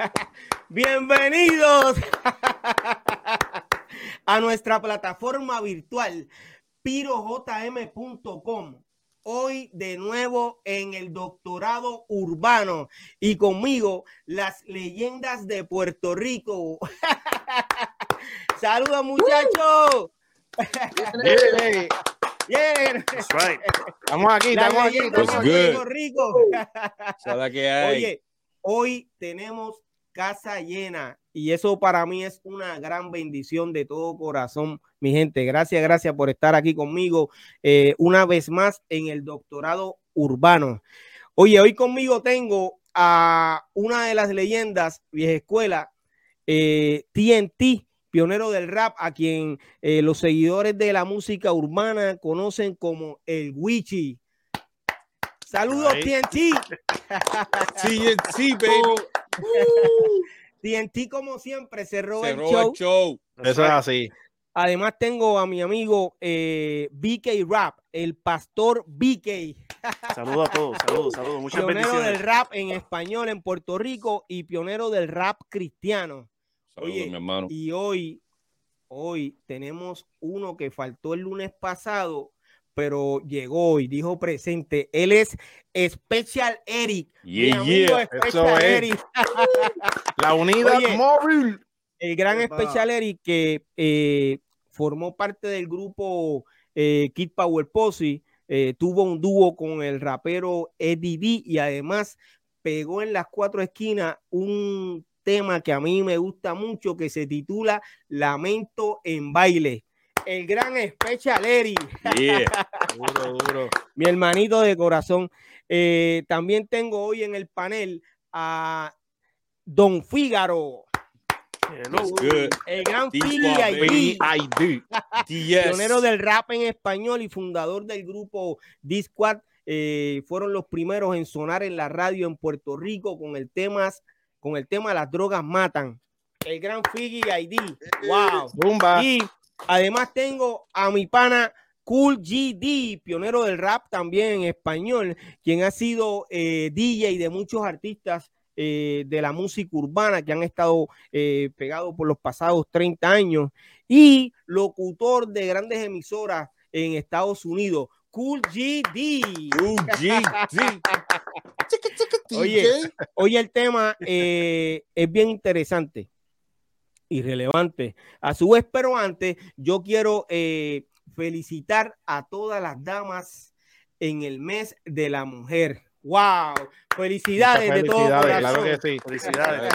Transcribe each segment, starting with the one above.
Bienvenidos a nuestra plataforma virtual pirojm.com. Hoy de nuevo en el doctorado urbano y conmigo las leyendas de Puerto Rico. Saludos muchachos. Bien. Estamos aquí, estamos aquí. Puerto Rico. Oye, hoy tenemos casa llena y eso para mí es una gran bendición de todo corazón, mi gente. Gracias, gracias por estar aquí conmigo eh, una vez más en el doctorado urbano. Oye, hoy conmigo tengo a una de las leyendas vieja escuela, eh, TNT, pionero del rap, a quien eh, los seguidores de la música urbana conocen como el Wichi. Saludos, TNT. TNT, baby. TNT, como siempre, cerró, el, show. Eso es así. Además, tengo a mi amigo eh, BK Rap, el pastor BK. Saludos a todos, saludos, saludos. Muchas pionero del rap en español en Puerto Rico y pionero del rap cristiano. Oye, mi hermano. Y hoy, hoy tenemos uno que faltó el lunes pasado, pero llegó y dijo presente. Él es Special Eric. Yeah, yeah. Special Eric. La unidad móvil. El gran Special Eric que eh, formó parte del grupo eh, Kid Power Posse. Eh, tuvo un dúo con el rapero Eddie D y además pegó en las cuatro esquinas un tema que a mí me gusta mucho que se titula Lamento en baile el gran Special duro, duro. Mi hermanito de corazón. Eh, también tengo hoy en el panel a Don Fígaro. El gran Philly ID. Pionero del rap en español y fundador del grupo Disquad. Eh, fueron los primeros en sonar en la radio en Puerto Rico con el tema, con el tema Las drogas matan. El gran Figgy ID. Wow. Y Además tengo a mi pana Cool GD, pionero del rap también en español, quien ha sido eh, DJ de muchos artistas eh, de la música urbana que han estado eh, pegados por los pasados 30 años y locutor de grandes emisoras en Estados Unidos. Cool GD. Cool GD. oye, oye, el tema es bien interesante irrelevante. A su vez, pero antes, yo quiero eh, felicitar a todas las damas en el mes de la mujer. ¡Wow! Felicidades, de todo Claro que sí. Felicidades.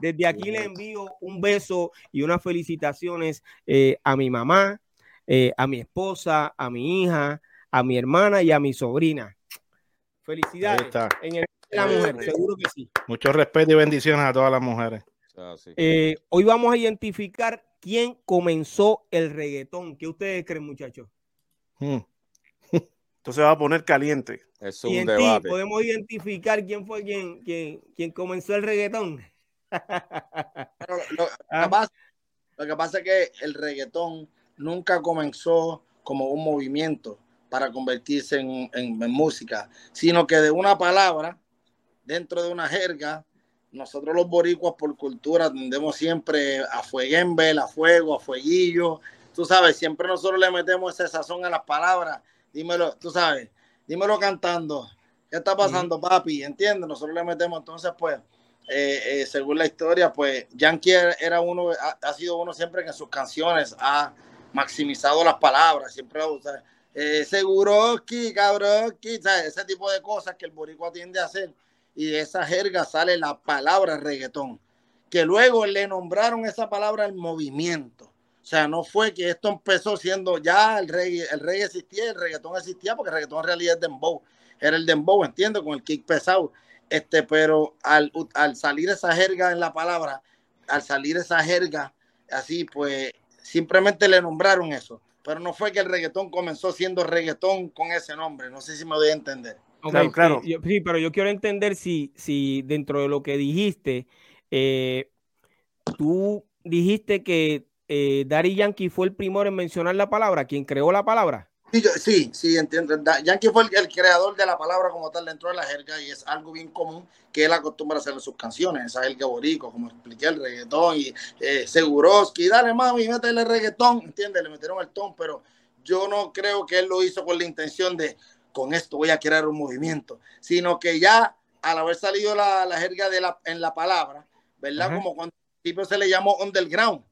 Desde aquí le envío un beso y unas felicitaciones eh, a mi mamá, eh, a mi esposa, a mi hija, a mi hermana y a mi sobrina. Felicidades en el mes de la mujer, seguro que sí. Mucho respeto y bendiciones a todas las mujeres. Ah, eh, hoy vamos a identificar quién comenzó el reggaetón. ¿Qué ustedes creen, muchachos? Hmm. Entonces va a poner caliente. Es un debate. podemos identificar quién fue quien, quien, comenzó el reggaetón. Ah. lo, que pasa, es que el reggaetón nunca comenzó como un movimiento para convertirse en, en música, sino que de una palabra, dentro de una jerga, nosotros los boricuas por cultura tendemos siempre a fueguembel, a fuego, a fueguillo. Tú sabes, siempre nosotros le metemos ese sazón a las palabras. Dímelo, tú sabes, dímelo cantando. ¿Qué está pasando, papi? ¿Entiendes? Nosotros le metemos, entonces, pues, eh, eh, según la historia, pues, Yankee era uno, ha, sido uno siempre que en sus canciones ha maximizado las palabras, siempre ha usado. Eh, seguro que, cabrón, ese tipo de cosas que el boricua tiende a hacer y de esa jerga sale la palabra reggaetón, que luego le nombraron esa palabra el movimiento. O sea, no fue que esto empezó siendo ya el reggae, el reggae existía, el reggaetón existía, porque el reggaetón en realidad es dembow, era el dembow, entiendo, con el kick pesado. Este, pero al, al salir esa jerga en la palabra, al salir esa jerga, así pues, simplemente le nombraron eso. Pero no fue que el reggaetón comenzó siendo reggaetón con ese nombre, no sé si me voy a entender claro, Sí, pero yo quiero entender si, si dentro de lo que dijiste, eh, tú dijiste que eh, Daddy Yankee fue el primero en mencionar la palabra, quien creó la palabra. Sí, yo- sí, sí, entiendo. Da- Yankee fue el, el creador de la palabra como tal dentro de la jerga y es algo bien común que él acostumbra a hacer en sus canciones, esa jerga borico, como expliqué, el reggaetón y eh, Seguroski, dale mami, métele reggaetón, ¿entiendes? Le metieron el ton, pero yo no creo que él lo hizo con la intención de, con esto voy a crear un movimiento, sino que ya al haber salido la, la jerga de la, en la palabra, ¿verdad? Como cuando al principio se le llamó underground.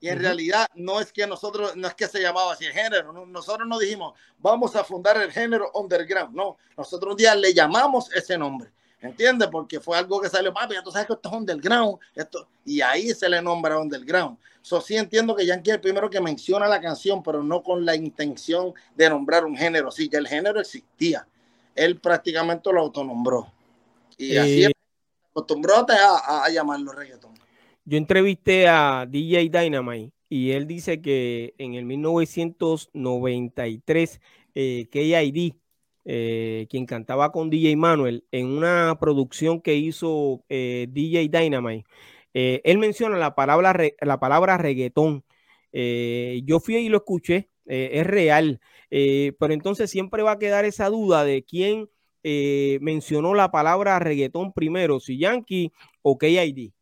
Y en realidad no es que nosotros, no es que se llamaba así el género, no- nosotros no dijimos, vamos a fundar el género underground, no, nosotros un día le llamamos ese nombre, ¿entiendes? Porque fue algo que salió, papi, ya tú sabes que esto es underground, esto, y ahí se le nombra underground. So, sí entiendo que Yankee es el primero que menciona la canción, pero no con la intención de nombrar un género, sí, ya el género existía, él prácticamente lo autonombró. Y así Eh, es, acostumbró a, a- a llamarlo reggaetón. Yo entrevisté a DJ Dynamite y él dice que en el 1993 eh, KID, eh, quien cantaba con DJ Manuel, en una producción que hizo eh, DJ Dynamite, eh, él menciona la palabra, la palabra reggaetón. Yo fui y lo escuché, es real, pero entonces siempre va a quedar esa duda de quién mencionó la palabra reggaetón primero, si Yankee o KID.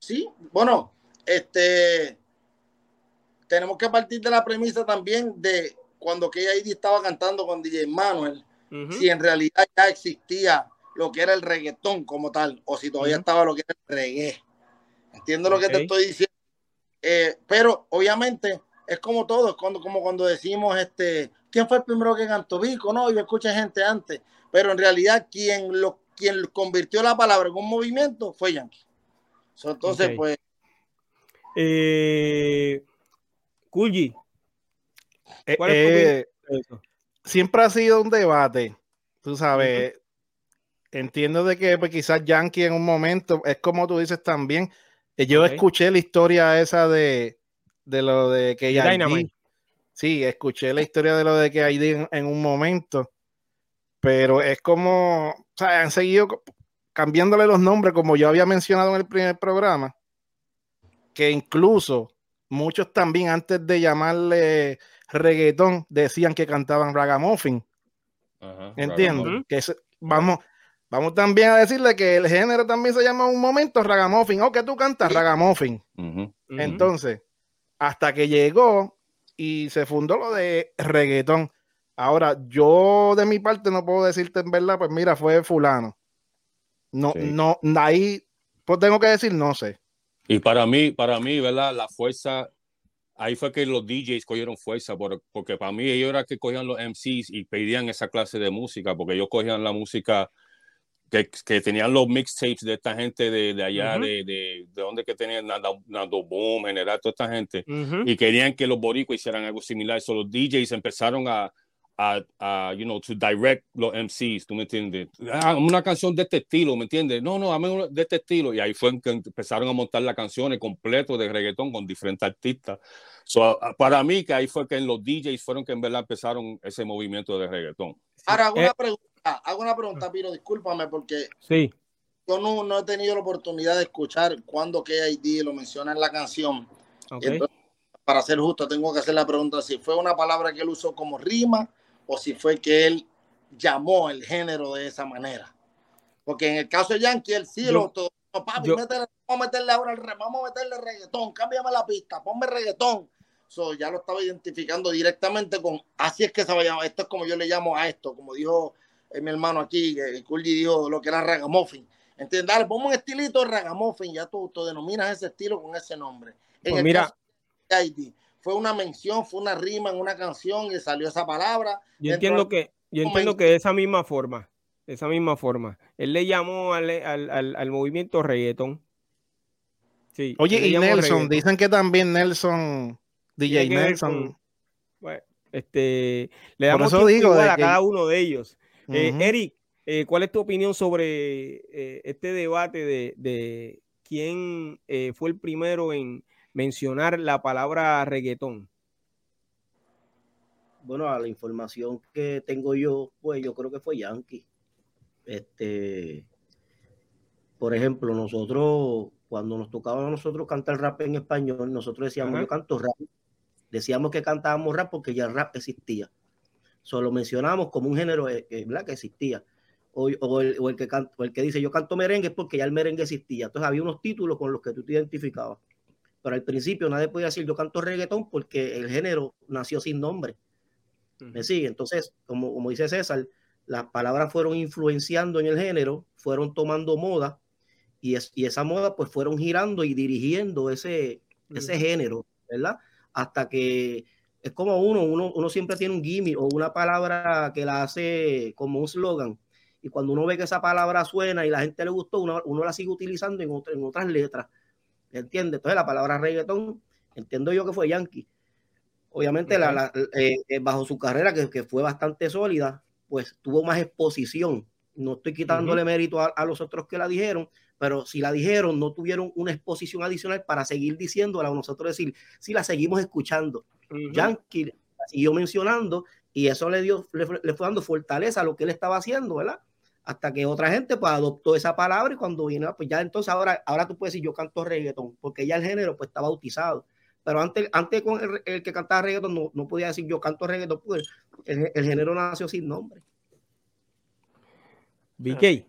Sí, bueno, este tenemos que partir de la premisa también de cuando KID estaba cantando con DJ Manuel, si en realidad ya existía lo que era el reggaetón como tal, o si todavía estaba lo que era el reggae. Entiendo lo que te estoy diciendo. Eh, pero obviamente es como todo, es cuando, como cuando decimos, este, ¿quién fue el primero que cantó? Vico, no, yo escuché gente antes, pero en realidad quien lo quien convirtió la palabra en un movimiento fue Yankee. So, entonces, pues, Eh, Kulji, Eh, ¿cuál es tu eh, eso? siempre ha sido un debate, tú sabes. Entiendo de que pues, quizás Yankee en un momento, es como tú dices también, eh, yo escuché la historia esa de, de lo de que Dynamite. Sí, escuché la historia de lo de que ID en, en un momento, pero es como, o sea, han seguido cambiándole los nombres, como yo había mencionado en el primer programa, que incluso muchos también antes de llamarle reggaetón decían que cantaban ragamuffin. Ajá, Entiendo. ragamuffin. Que es- vamos, vamos también a decirle que el género también se llama un momento ragamuffin. O que tú cantas ragamuffin. Entonces, hasta que llegó y se fundó lo de reggaetón. Ahora, yo de mi parte no puedo decirte en verdad, pues mira, fue fulano. No, Sí. no, ahí, pues tengo que decir, no sé. Y para mí, para mí, ¿verdad? La fuerza, ahí fue que los DJs cogieron fuerza, por- porque para mí ellos eran que cogían los MCs y pedían esa clase de música, porque ellos cogían la música que, que tenían los mixtapes de esta gente de, de allá, Ujú. de, de, de donde que tenían Nando, Nando Boom, general, toda esta gente, Ujú. y querían que los boricuas hicieran algo similar. So los DJs empezaron a, a, a, you know, to direct los MCs, ¿tú me entiendes? Ah, una canción de este estilo, ¿me entiendes? No, no, dame una de este estilo. Y ahí fue que empezaron a montar las canciones completo de reggaetón con diferentes artistas. So, para mí, que ahí fue que en los DJs fueron que en verdad empezaron ese movimiento de reggaetón. ahora hago Eh, una pregunta, hago una pregunta, Piro, discúlpame, porque Sí. yo no, no he tenido la oportunidad de escuchar cuando KID lo menciona en la canción. ok. Y entonces, para ser justo, tengo que hacer la pregunta si fue una palabra que él usó como rima o si fue que él llamó el género de esa manera. Porque en el caso de Yankee, él sí Yo- lo todo. Papi, yo- métele- vamos a meterle ahora el vamos a meterle reggaetón, cámbiame la pista, ponme reggaetón. So, ya lo estaba identificando directamente con, así es que se va a llamar, esto es como yo le llamo a esto, como dijo eh, mi hermano aquí, que Kulji dijo lo que era ragamuffin. ¿Entiendes? Dale, ponme un estilito de ragamuffin, ya tú, tú denominas ese estilo con ese nombre. En Pues el mira, caso de ID, fue una mención, fue una rima en una canción y salió esa palabra. yo entiendo que, yo entiendo que de esa misma forma, de esa misma forma, él le llamó al, al, al- al movimiento reggaetón. Sí, Oye, y Nelson, dicen que también Nelson, DJ Nelson. con- Bueno, este, le damos eso digo igual a que- cada uno de ellos. Eh. Eric, eh, ¿cuál es tu opinión sobre eh, este debate de, de quién eh, fue el primero en mencionar la palabra reggaetón? Bueno, a la información que tengo yo, pues yo creo que fue Yankee. Este, por ejemplo, nosotros, cuando nos tocaba a nosotros cantar rap en español, nosotros decíamos, Ajá. yo canto rap. Decíamos que cantábamos rap porque ya el rap existía. Solo mencionamos como un género eh, eh, ¿verdad? que existía. O, o, el, o, el que o, el, que dice yo canto merengue es porque ya el merengue existía. Entonces había unos títulos con los que tú te identificabas. Pero al principio nadie podía decir yo canto reggaetón porque el género nació sin nombre. ¿Me sigue? Entonces, como, como dice César, las palabras fueron influenciando en el género, fueron tomando moda y, es, y esa moda pues fueron girando y dirigiendo ese, ese género, ¿verdad? Hasta que es como uno, uno, uno siempre tiene un gimmick o una palabra que la hace como un slogan. Y cuando uno ve que esa palabra suena y la gente le gustó, uno, uno la sigue utilizando en, otra, en otras letras. ¿Entiendes? Entonces la palabra reggaetón, entiendo yo que fue Yankee. Obviamente la, la, eh, bajo su carrera, que, que, fue bastante sólida, pues tuvo más exposición. No estoy quitándole uh -huh. mérito a, a, los otros que la dijeron, pero si la dijeron, no tuvieron una exposición adicional para seguir diciéndola o nosotros decir, si la seguimos escuchando. Uh -huh. Yankee la siguió mencionando y eso le dio, le, le, fue dando fortaleza a lo que él estaba haciendo, ¿verdad? Hasta que otra gente pues adoptó esa palabra y cuando vino, pues ya entonces ahora, ahora tú puedes decir yo canto reggaetón, porque ya el género pues está bautizado. Pero antes, antes con el, el que cantaba reggaetón no, no, podía decir yo canto reggaetón, porque el, el género nació sin nombre. BK.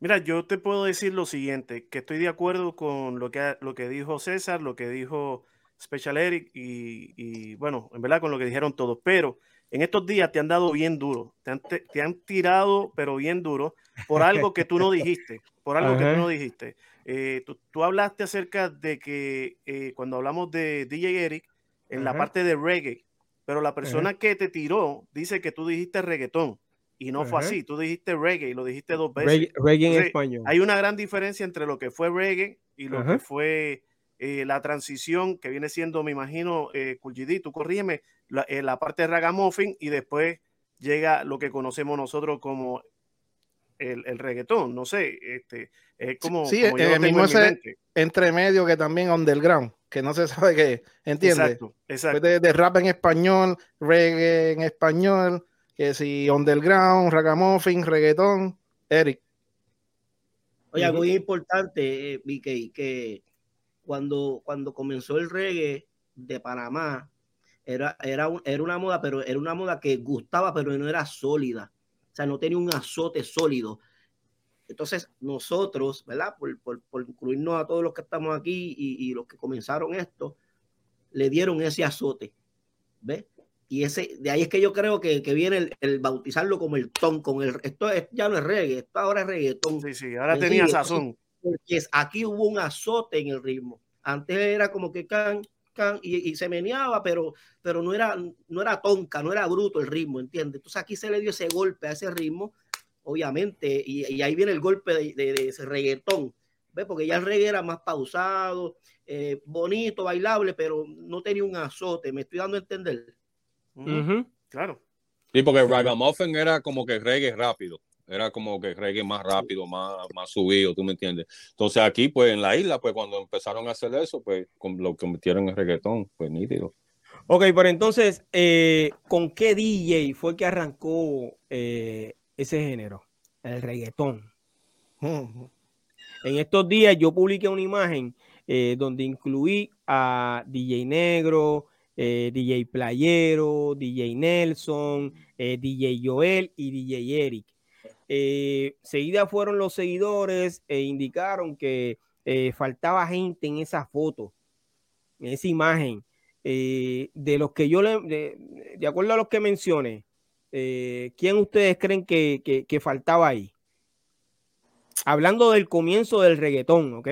Mira, yo te puedo decir lo siguiente, que estoy de acuerdo con lo que, lo que dijo César, lo que dijo Special Eric y, y, bueno, en verdad con lo que dijeron todos, pero en estos días te han dado bien duro, te han, te, te han tirado pero bien duro por algo que tú no dijiste, por algo que tú no dijiste. Eh, tú, tú, hablaste acerca de que eh, cuando hablamos de DJ Eric, en la parte de reggae, pero la persona que te tiró dice que tú dijiste reggaetón. Y no fue así, tú dijiste reggae y lo dijiste dos veces. Reggae, reggae en español. Hay una gran diferencia entre lo que fue reggae y lo que fue eh, la transición que viene siendo, me imagino, eh, Kulgidi, tú corrígeme, la, eh, la, parte de ragamuffin y después llega lo que conocemos nosotros como el, el reggaetón, no sé, este, es como, sí, como el mismo ese entre medio que también underground, que no se sabe qué, ¿entiendes? Exacto, exacto. De, de rap en español, reggae en español, que si underground, ragamuffin, reggaetón, Eric. Oye, algo muy importante, eh, BK, que cuando, cuando comenzó el reggae de Panamá, era, era, un, era una moda, pero era una moda que gustaba, pero no era sólida. O sea, no tenía un azote sólido. Entonces, nosotros, ¿verdad? Por, por, por incluirnos a todos los que estamos aquí y, y, los que comenzaron esto, le dieron ese azote. ¿Ves? Y ese, de ahí es que yo creo que, que viene el, el, bautizarlo como el ton, con el, esto es, ya no es reggae, esto ahora es reggaetón. Sí, sí, ahora tenía sazón. Porque aquí hubo un azote en el ritmo. Antes era como que can, can, y, y, se meneaba, pero, pero no, era, no era tonca, no era bruto el ritmo, ¿entiendes? Entonces aquí se le dio ese golpe a ese ritmo, obviamente, y, y ahí viene el golpe de, de, de ese reggaetón, ¿ves? Porque ya el reggae era más pausado, eh, bonito, bailable, pero no tenía un azote, me estoy dando a entender. Uh -huh. Claro. Sí, porque Ragamuffin era como que reggae rápido. Era como que reggae más rápido, más, más subido, ¿tú me entiendes? Entonces aquí, pues en la isla, pues cuando empezaron a hacer eso, pues lo convirtieron en reggaetón, pues nítido. Ok, pero entonces, eh, ¿con qué DJ fue que arrancó eh, ese género? El reggaetón. En estos días yo publiqué una imagen eh, donde incluí a DJ Negro, eh, DJ Playero, DJ Nelson, eh, DJ Joel y DJ Eric. Eh, seguida fueron los seguidores e indicaron que eh, faltaba gente en esa foto, en esa imagen. Eh, de los que yo le, de, acuerdo a los que mencioné, ¿quién ustedes creen que, que, que faltaba ahí? Hablando del comienzo del reggaetón, ¿ok?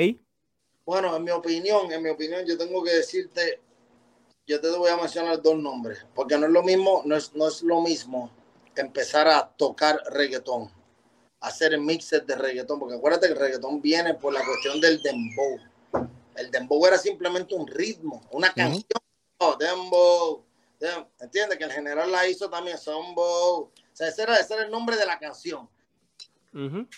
Bueno, en mi opinión, en mi opinión, yo tengo que decirte yo te voy a mencionar dos nombres, porque no es lo mismo, no es, no es lo mismo empezar a tocar reggaetón, hacer mixes de reggaetón, porque acuérdate que el reggaetón viene por la cuestión del dembow. El dembow era simplemente un ritmo, una canción. Uh -huh. oh, dembow, dem ¿entiendes? Que el general la hizo también, Sombo. O sea, ese era, ese era el nombre de la canción. Uh -huh.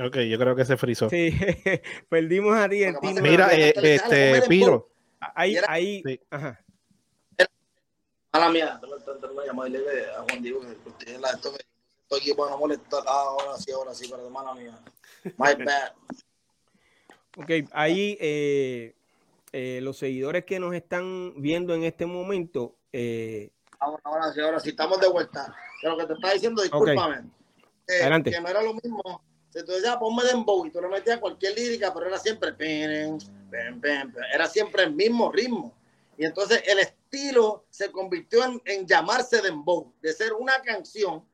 Ok, yo creo que se frizó. Sí, perdimos a Argentina. Mira, eh, este, Piro. Ahí, ahí, sí. ajá. A la mía, a llamarle a Juan Diego que la esto me estoy aquí para no molestar. Ah, ahora sí, ahora sí, pero mala mía. My bad. Ok, ahí eh, eh, los seguidores que nos están viendo en este momento. Eh, ahora, ahora sí, ahora sí, estamos de vuelta. Pero lo que te estaba diciendo, discúlpame. Adelante. Que no era lo mismo. Entonces ya ponme dembow y tú le metías cualquier lírica, pero era siempre era siempre el mismo ritmo. Y entonces el estilo se convirtió en, en llamarse dembow, de ser una canción.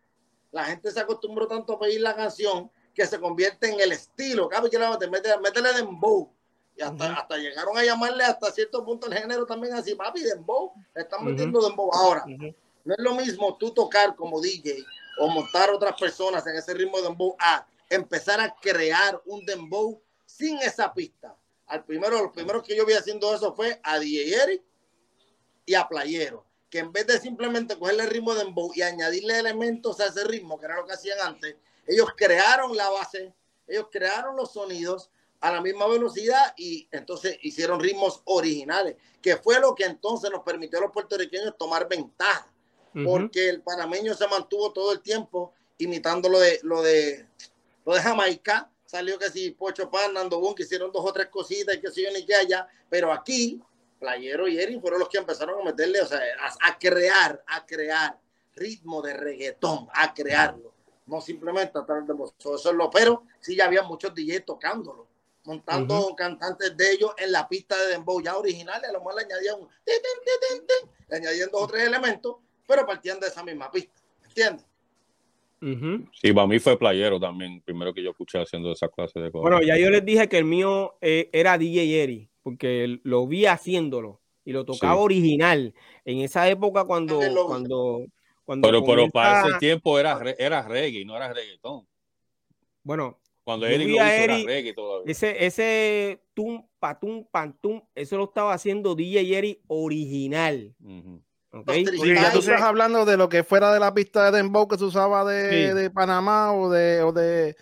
La gente se acostumbró tanto a pedir la canción que se convierte en el estilo. Cada vez que la métele, métele dembow. Y hasta, hasta llegaron a llamarle hasta cierto punto el género también así, papi, dembow. Están metiendo dembow. Ahora, no es lo mismo tú tocar como DJ o montar otras personas en ese ritmo de dembow a empezar a crear un dembow sin esa pista. Al primero, los primeros que yo vi haciendo eso fue a DJ Eric y a Playero, que en vez de simplemente cogerle el ritmo de dembow y añadirle elementos a ese ritmo, que era lo que hacían antes, ellos crearon la base, ellos crearon los sonidos a la misma velocidad y entonces hicieron ritmos originales, que fue lo que entonces nos permitió a los puertorriqueños tomar ventaja, porque el panameño se mantuvo todo el tiempo imitando lo de, lo de, lo de Jamaica, salió que si Pocho Pan, Nando Boom, que hicieron dos o tres cositas y que si yo ni que allá, pero aquí, Playero y Erin fueron los que empezaron a meterle, o sea, a crear, a crear ritmo de reggaetón, a crearlo. No simplemente a través de Eso es lo, pero sí ya había muchos DJs tocándolo, montando cantantes de ellos en la pista de Dembow ya originales, a lo mejor le añadían, le añadían dos o tres elementos, pero partían de esa misma pista, ¿entiendes? Sí, para mí fue playero también, primero que yo escuché haciendo esa clase de cosas. Bueno, ya yo les dije que el mío eh, era DJ Eri, porque lo vi haciéndolo y lo tocaba original. En esa época cuando, cuando, pero, pero para ese tiempo era, era reggae, no era reggaetón. Bueno, cuando Eric lo hizo era reggae todavía. Ese, ese tum, patum, pantum, eso lo estaba haciendo DJ Eric original. okay. tú estás hablando de lo que fuera de la pista de Dembow que se usaba de, de Panamá o de, o de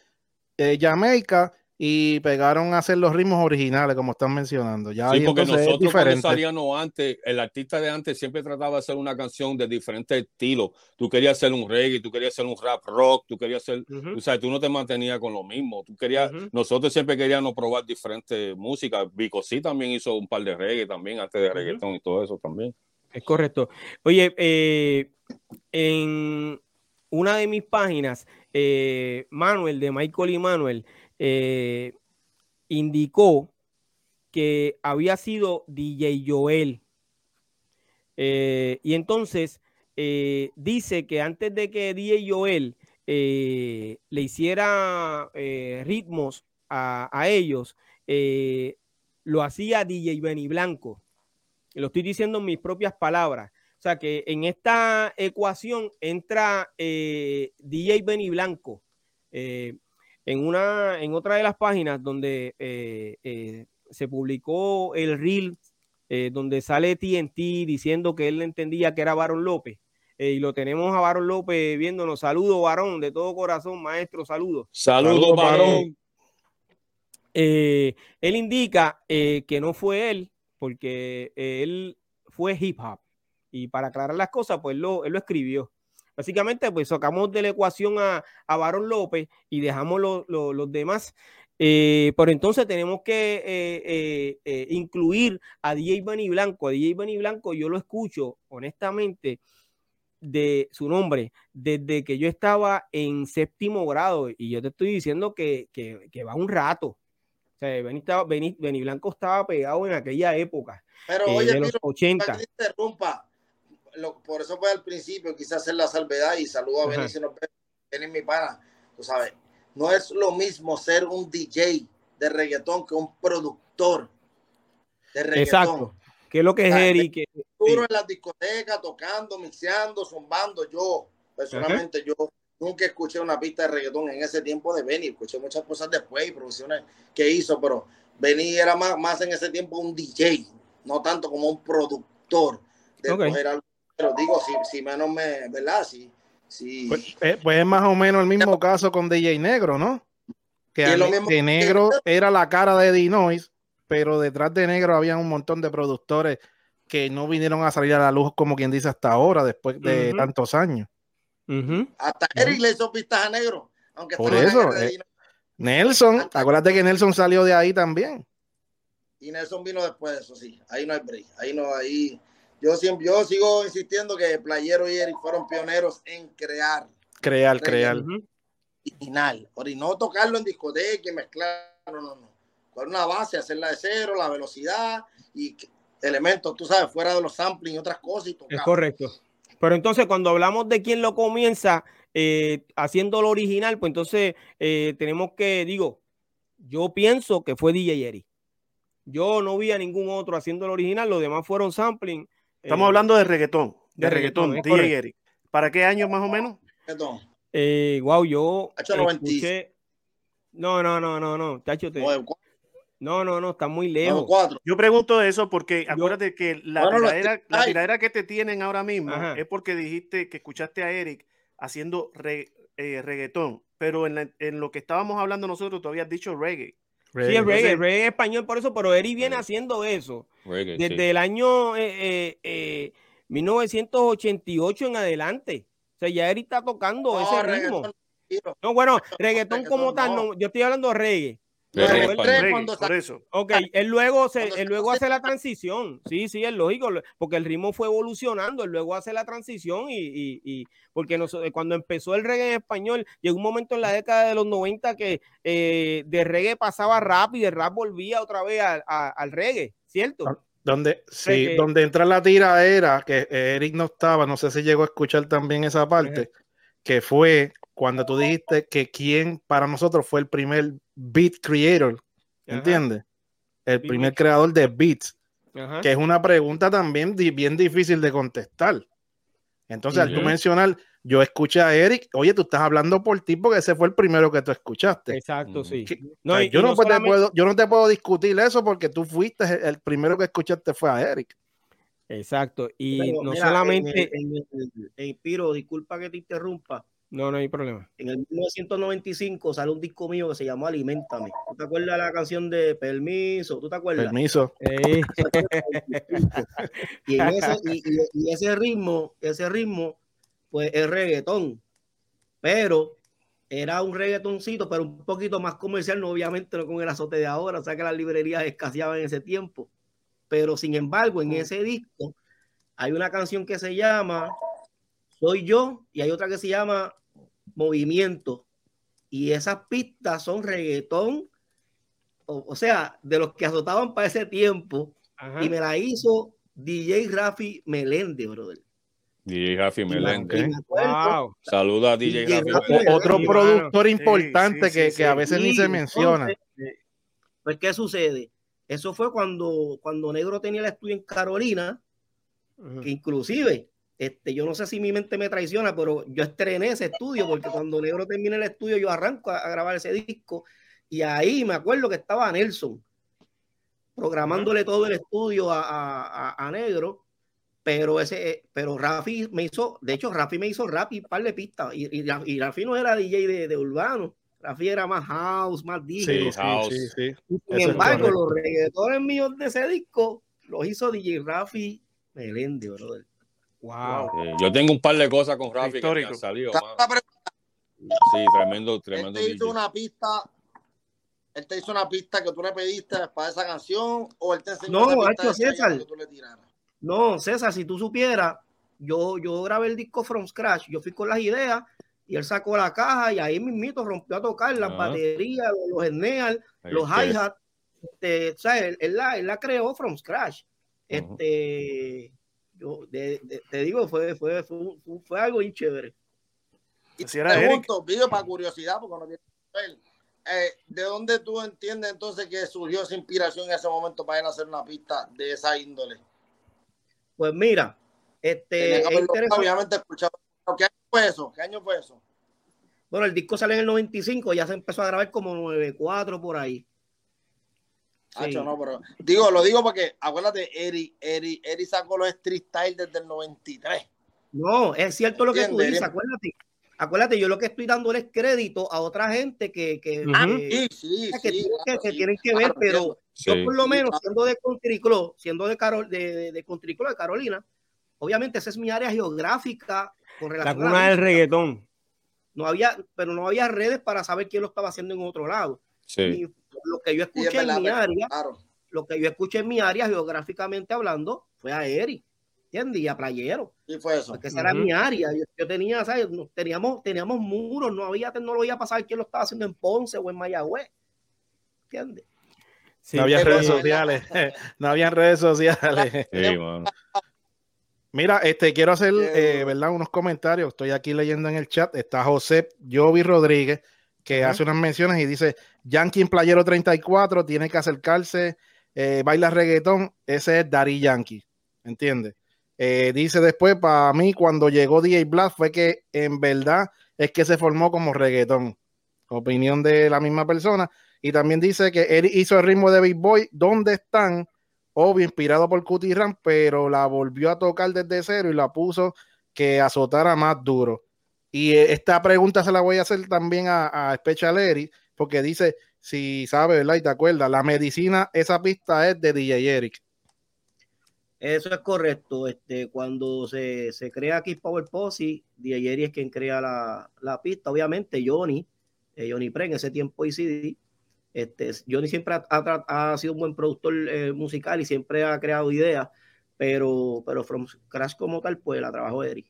eh, Jamaica y pegaron a hacer los ritmos originales, como están mencionando. Ya sí, porque nosotros cuando salíamos antes, el artista de antes siempre trataba de hacer una canción de diferentes estilos. Tú querías hacer un reggae, tú querías hacer un rap rock, tú querías hacer, o sea, tú no te mantenías con lo mismo. Tú querías, nosotros siempre queríamos probar diferentes músicas. Vico sí también hizo un par de reggae también, antes de reggaeton y todo eso también. Es correcto. Oye, eh, en una de mis páginas, eh, Manuel, de Michael y Manuel, eh, indicó que había sido DJ Joel. Eh, y entonces eh, dice que antes de que DJ Joel le hiciera ritmos a, ellos, lo hacía DJ Benny Blanco. Lo estoy diciendo en mis propias palabras. O sea que en esta ecuación entra DJ Benny Blanco en, una, en otra de las páginas donde eh, eh, se publicó el reel eh, donde sale TNT diciendo que él entendía que era Varón López. y lo tenemos a Varón López viéndonos. Saludo, Varón, de todo corazón, maestro, saludo. Saludo, Varón. él indica que no fue él, porque él fue hip hop. Y para aclarar las cosas, pues lo, él lo escribió. Básicamente, pues sacamos de la ecuación a, a Barón López y dejamos los demás. Eh, pero entonces tenemos que eh, eh, incluir a DJ Benny Blanco. A DJ Benny Blanco yo lo escucho, honestamente, de su nombre, desde que yo estaba en séptimo grado. Y yo te estoy diciendo que, va un rato. O sea, Benny, Blanco estaba pegado en aquella época. Pero oye, de los 80. interrumpa por eso fue al principio, quise hacer la salvedad y saludo a Benny si nos ve, mi pana, tú sabes, no es lo mismo ser un DJ de reggaetón que un productor de reggaetón. Exacto. ¿Qué es lo que es Eric? en las discotecas, tocando, mixeando, zumbando. Yo, personalmente, yo nunca escuché una pista de reggaetón en ese tiempo de Benny. Escuché muchas cosas después y producciones que hizo, pero Benny era más, más en ese tiempo un DJ, no tanto como un productor de coger algo pero digo, si, si menos me, ¿verdad? Si, si... Pues, eh, pues, es más o menos el mismo caso con DJ Negro, ¿no? Que de Negro era la cara de Dinois, pero detrás de Negro había un montón de productores que no vinieron a salir a la luz, como quien dice, hasta ahora, después de tantos años. Hasta Eric le hizo pistas a Negro. Aunque Por eso, eh, Nelson, acuérdate que Nelson salió de ahí también. y Nelson vino después de eso, sí. Ahí no hay break. Ahí no, ahí. Yo siempre, yo sigo insistiendo que Playero y Eric fueron pioneros en crear. Crear, crear. Original. No tocarlo en discoteca y mezclar. No, no, no. Con una base, hacerla de cero, la velocidad y elementos, tú sabes, fuera de los sampling y otras cosas. Y es correcto. Pero entonces, cuando hablamos de quién lo comienza eh, haciendo lo original, pues entonces eh, tenemos que, digo, yo pienso que fue DJ Eric. Yo no vi a ningún otro haciendo el original, los demás fueron sampling. Estamos eh, hablando de reggaetón, de, reggaetón, DJ Eric. ¿Para qué año más o menos? Reggaetón. Eh, wow, yo escuché... No, no, no, no, no, tacho, No, no, no, está muy lejos. Yo pregunto eso porque acuérdate que la, tiradera, que te tienen ahora mismo es porque dijiste que escuchaste a Eric haciendo eh, reggaetón, pero en, en, lo que estábamos hablando nosotros todavía has dicho reggae. Sí, es reggae, reggae español, por eso, pero Eri viene haciendo eso desde el año 1988 eh, eh, en adelante. O sea, ya Eri está tocando ese ritmo. No, bueno, reggaetón como tal, no, yo estoy hablando de reggae. Por eso. Ok, él luego, se, él luego hace la transición. Sí, sí, es lógico, porque el ritmo fue evolucionando. Él luego hace la transición y, y, y porque cuando empezó el reggae en español, llegó un momento en la década de los 90 que eh, de reggae pasaba rap y de rap volvía otra vez al reggae, ¿cierto? Ah, donde, sí, donde entra la tiradera, que Eric no estaba, no sé si llegó a escuchar también esa parte, que fue cuando tú dijiste que quién para nosotros fue el primer beat creator, ¿entiendes? El primer creador de beats, que es una pregunta también bien difícil de contestar. Entonces, al tú mencionar, yo escuché a Eric, oye, tú estás hablando por ti porque ese fue el primero que tú escuchaste. Exacto, sí. No, yo, no te puedo, yo no te puedo discutir eso porque tú fuiste el primero que escuchaste fue a Eric. Exacto, y no solamente... En, Piro, disculpa que te interrumpa, no, no hay problema. En el 1995 sale un disco mío que se llamó Alimentame. ¿Tú te acuerdas de la canción de Permiso? ¿Tú te acuerdas? Permiso. y, ese ritmo, ese ritmo, pues es reggaetón. Pero era un reggaetoncito, pero un poquito más comercial, no obviamente no con el azote de ahora, o sea que las librerías escaseaban en ese tiempo. Pero sin embargo, en mm. ese disco hay una canción que se llama Soy yo y hay otra que se llama movimiento. Y esas pistas son reggaetón, o, sea, de los que azotaban para ese tiempo. Y me la hizo DJ Rafi Melende, brother. DJ Rafi Melende. Wow. Saluda a DJ, Otro productor importante que, a veces ni se menciona. pues, ¿qué sucede? Eso fue cuando, cuando Negro tenía el estudio en Carolina, que inclusive este, yo no sé si mi mente me traiciona, pero yo estrené ese estudio porque cuando Negro termina el estudio yo arranco a, grabar ese disco y ahí me acuerdo que estaba Nelson programándole todo el estudio a, Negro, pero ese, pero Rafi me hizo, de hecho Rafi me hizo rap y un par de pistas y, y, Rafi no era DJ de, Urbano, Rafi era más house, más DJ. Sí, Sin embargo, los reggaetones míos de ese disco los hizo DJ Rafi Melende, brother. Wow. yo tengo un par de cosas con Rafi que han salido. Sí, tremendo, tremendo. Él te hizo una pista. Él te hizo una pista que tú le pediste para esa canción o él te enseñó no, hecho, César. No, César, si tú supieras, yo, yo grabé el disco from scratch. Yo fui con las ideas y él sacó la caja y ahí mismito rompió a tocar las baterías, los, los los hi-hat. Este, o sea, él, la, él, la, creó from scratch. Este, yo te digo, fue, fue, fue, fue algo bien chévere. Y te pregunto, video para curiosidad, porque no tiene eh, ¿De dónde tú entiendes entonces que surgió esa inspiración en ese momento para ir a hacer una pista de esa índole? Pues mira, este. obviamente escuchado. ¿Qué año fue eso? ¿Qué año fue eso? Bueno, el disco sale en el 95, ya se empezó a grabar como 94 por ahí no, pero digo, lo digo porque acuérdate, Eri, Eri, Eri sacó los street style desde el 93. No, es cierto lo que tú dices, acuérdate. Acuérdate, yo lo que estoy dándole es crédito a otra gente que, que, tienen que, ver, pero yo por lo menos siendo de Country Club, siendo de, Carol, de, de, Country Club de Carolina, obviamente esa es mi área geográfica con relación La cuna del reggaetón. No había, pero no había redes para saber quién lo estaba haciendo en otro lado. Sí lo que yo escuché en mi área, lo que yo escuché en mi área geográficamente hablando fue a Eric, ¿entiendes? Y a Playero. Y fue eso. Porque esa era mi área. Yo, yo tenía, ¿sabes? Teníamos, teníamos muros, no había tecnología para saber quién lo estaba haciendo en Ponce o en Mayagüez. ¿Entiendes? Sí, no había redes sociales. no había redes sociales. Sí. Mira, este quiero hacer, Eh, eh, ¿verdad? Unos comentarios. Estoy aquí leyendo en el chat. Está José Jovi Rodríguez, que hace unas menciones y dice: Yankee en Playero 34 tiene que acercarse, eh, baila reggaetón. Ese es Dari Yankee. ¿Entiendes? Eh, dice después, para mí, cuando llegó DJ Black, fue que en verdad es que se formó como reggaetón. Opinión de la misma persona. Y también dice que él hizo el ritmo de Big Boy. ¿Dónde están? obvio, inspirado por Cutie Ram, pero la volvió a tocar desde cero y la puso que azotara más duro. Y eh, esta pregunta se la voy a hacer también a, a Special Eric, porque dice, si sabe, ¿verdad? Y te acuerdas, la medicina, esa pista es de DJ Eric. Eso es correcto. Este, cuando se, se crea Kiss Power Posse, DJ Eri es quien crea la, la pista. Obviamente, Johnny, eh, Johnny Pre en ese tiempo ICD. Este, Johnny siempre ha, ha- ha sido un buen productor eh, musical y siempre ha creado ideas, pero, pero From Crash como tal, pues la trabajó Eric.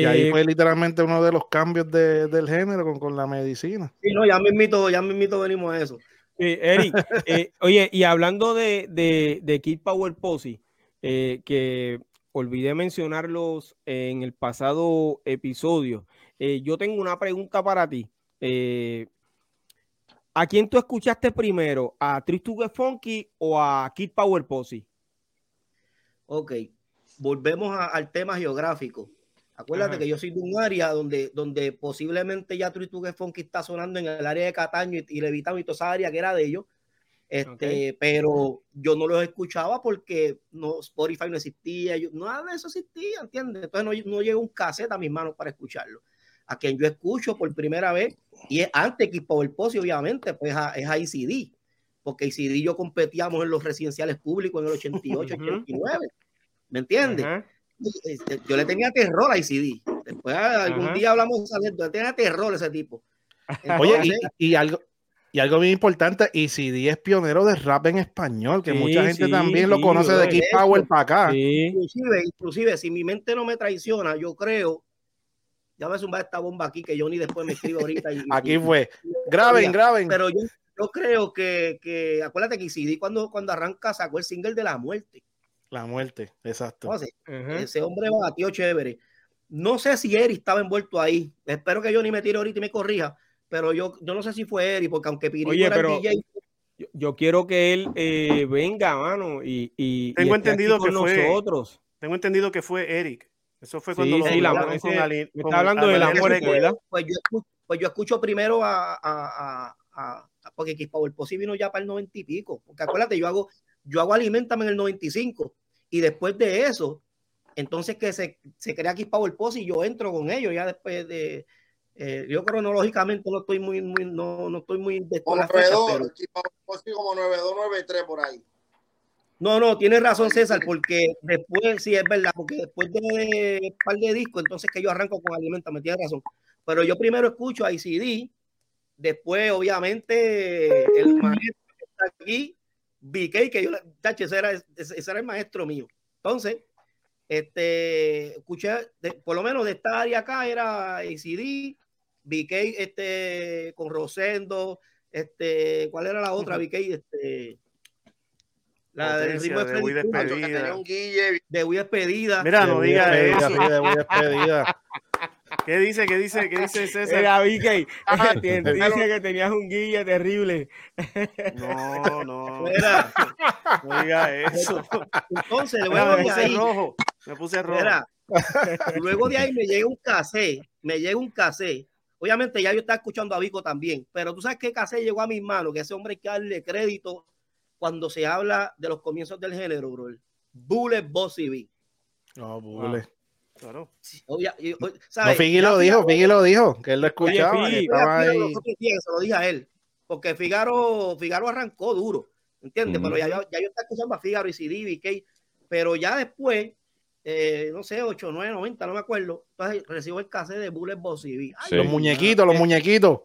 Y ahí eh, fue literalmente uno de los cambios de- del género con, con la medicina. Sí, no, ya mismito, ya mismito venimos a eso. Eh, Eric, eh, oye, y hablando de, de, de Kid Power Posse, eh, que olvidé mencionarlos en el pasado episodio, eh, yo tengo una pregunta para ti. Eh, ¿A quién tú escuchaste primero? ¿A Tris to Get Funky o a Kid Power Posse? Ok, volvemos a- al tema geográfico. Acuérdate Ajá. que yo soy de un área donde, donde posiblemente ya Tritugue Funky está sonando en el área de Cataño y, y Levitano y toda esa área que era de ellos. Este, Pero yo no los escuchaba porque no, Spotify no existía, yo- nada de eso existía, ¿entiendes? Entonces no, no llegó un cassette a mis manos para escucharlo. A quien yo escucho por primera vez, y es antes que Power Posse, obviamente, pues a- es a ICD, porque ICD y yo competíamos en los residenciales públicos en el 88, Ujú. 89. ¿Me entiendes? Ajá. Este, Yo le tenía terror a ICD. Después algún Ajá. día hablamos anécdota, le tenía terror a ese tipo. Oye, y, y algo, y algo bien importante, y CD es pionero de rap en español, que Sí, mucha gente sí, también lo sí, conoce de. Kid Power para acá. Sí. inclusive, inclusive, si mi mente no me traiciona, yo creo, ya me zumba esta bomba aquí que Johnny después me escribe ahorita. y- Aquí y- fue. Graben, graben. Pero yo, yo creo que, que, acuérdate que ICD cuando, cuando arranca sacó el single de la muerte. La muerte, exacto. Entonces, Ajá. ese hombre batió chévere. No sé si Eri estaba envuelto ahí. Espero que Johnny me tire ahorita y me corrija. Pero yo, yo no sé si fue Eri, porque aunque Pirito Oye, era pero- el DJ, Yo, yo quiero que él eh, venga, mano, y, y, Tengo entendido que fue- nosotros. Tengo entendido que fue Eric. Eso fue Sí, cuando lo sí, la- ese- con Ali- me con está hablando de la muerte. ¿verdad? pues yo escucho, pues yo escucho primero a, a, a, porque Kiss Power Posse vino ya para el 90 y pico. Porque acuérdate, yo hago, yo hago Alimentame en el 95. Y después de eso, entonces que se, se crea Kiss Power Posse y yo entro con ellos ya después de. eh, yo cronológicamente no estoy muy, muy no, no estoy muy de Como las fechas, 92, pero- equipo Posse como 9293 por ahí. No, no, tienes razón, César, porque después, sí, es verdad, porque después de un par de discos, entonces que yo arranco con Alimentame, tienes razón. Pero yo primero escucho a ICD, después, obviamente, el maestro que está aquí, BK, que yo, le- tache, ese era, ese ese era el maestro mío. Entonces, este, escuché, de- por lo menos de esta área acá era ICD, BK, este, con Rosendo, este, ¿cuál era la otra, BK? Este, la del ritmo de de Muy Freddy un guille. de Wii despedida. Mira, no diga eso. de despedida. ¿Qué dice? ¿Qué dice? ¿Qué dice César? Era Vicky, Ah, dice que tenías un guille terrible. No, no. Mira, No diga eso. entonces, luego me de puse ahí, rojo. Me puse rojo. mira, luego de ahí me llega un cassette, me llega un cassette. Obviamente ya yo estaba escuchando a Vico también, pero tú sabes qué cassette llegó a mis manos, que ese hombre hay que darle crédito cuando se habla de los comienzos del género, bro. Bullet Bossy B. No, bule. Claro. Obvia- y- o- No, ¿sabes? Ya lo dijo, Figui lo dijo, que él lo escuchaba, Figui, que estaba Fíjate, ahí. los otros días se lo dije a él, porque Figaro, Figaro arrancó duro, ¿entiendes? Ujú. Pero ya, yo- ya yo estaba escuchando a Figaro y CD, BK, pero ya después, eh, no sé, 8, 9, 90, no me acuerdo. Entonces recibo el cassette de Bullet Boss y Los muñequitos, los muñequitos.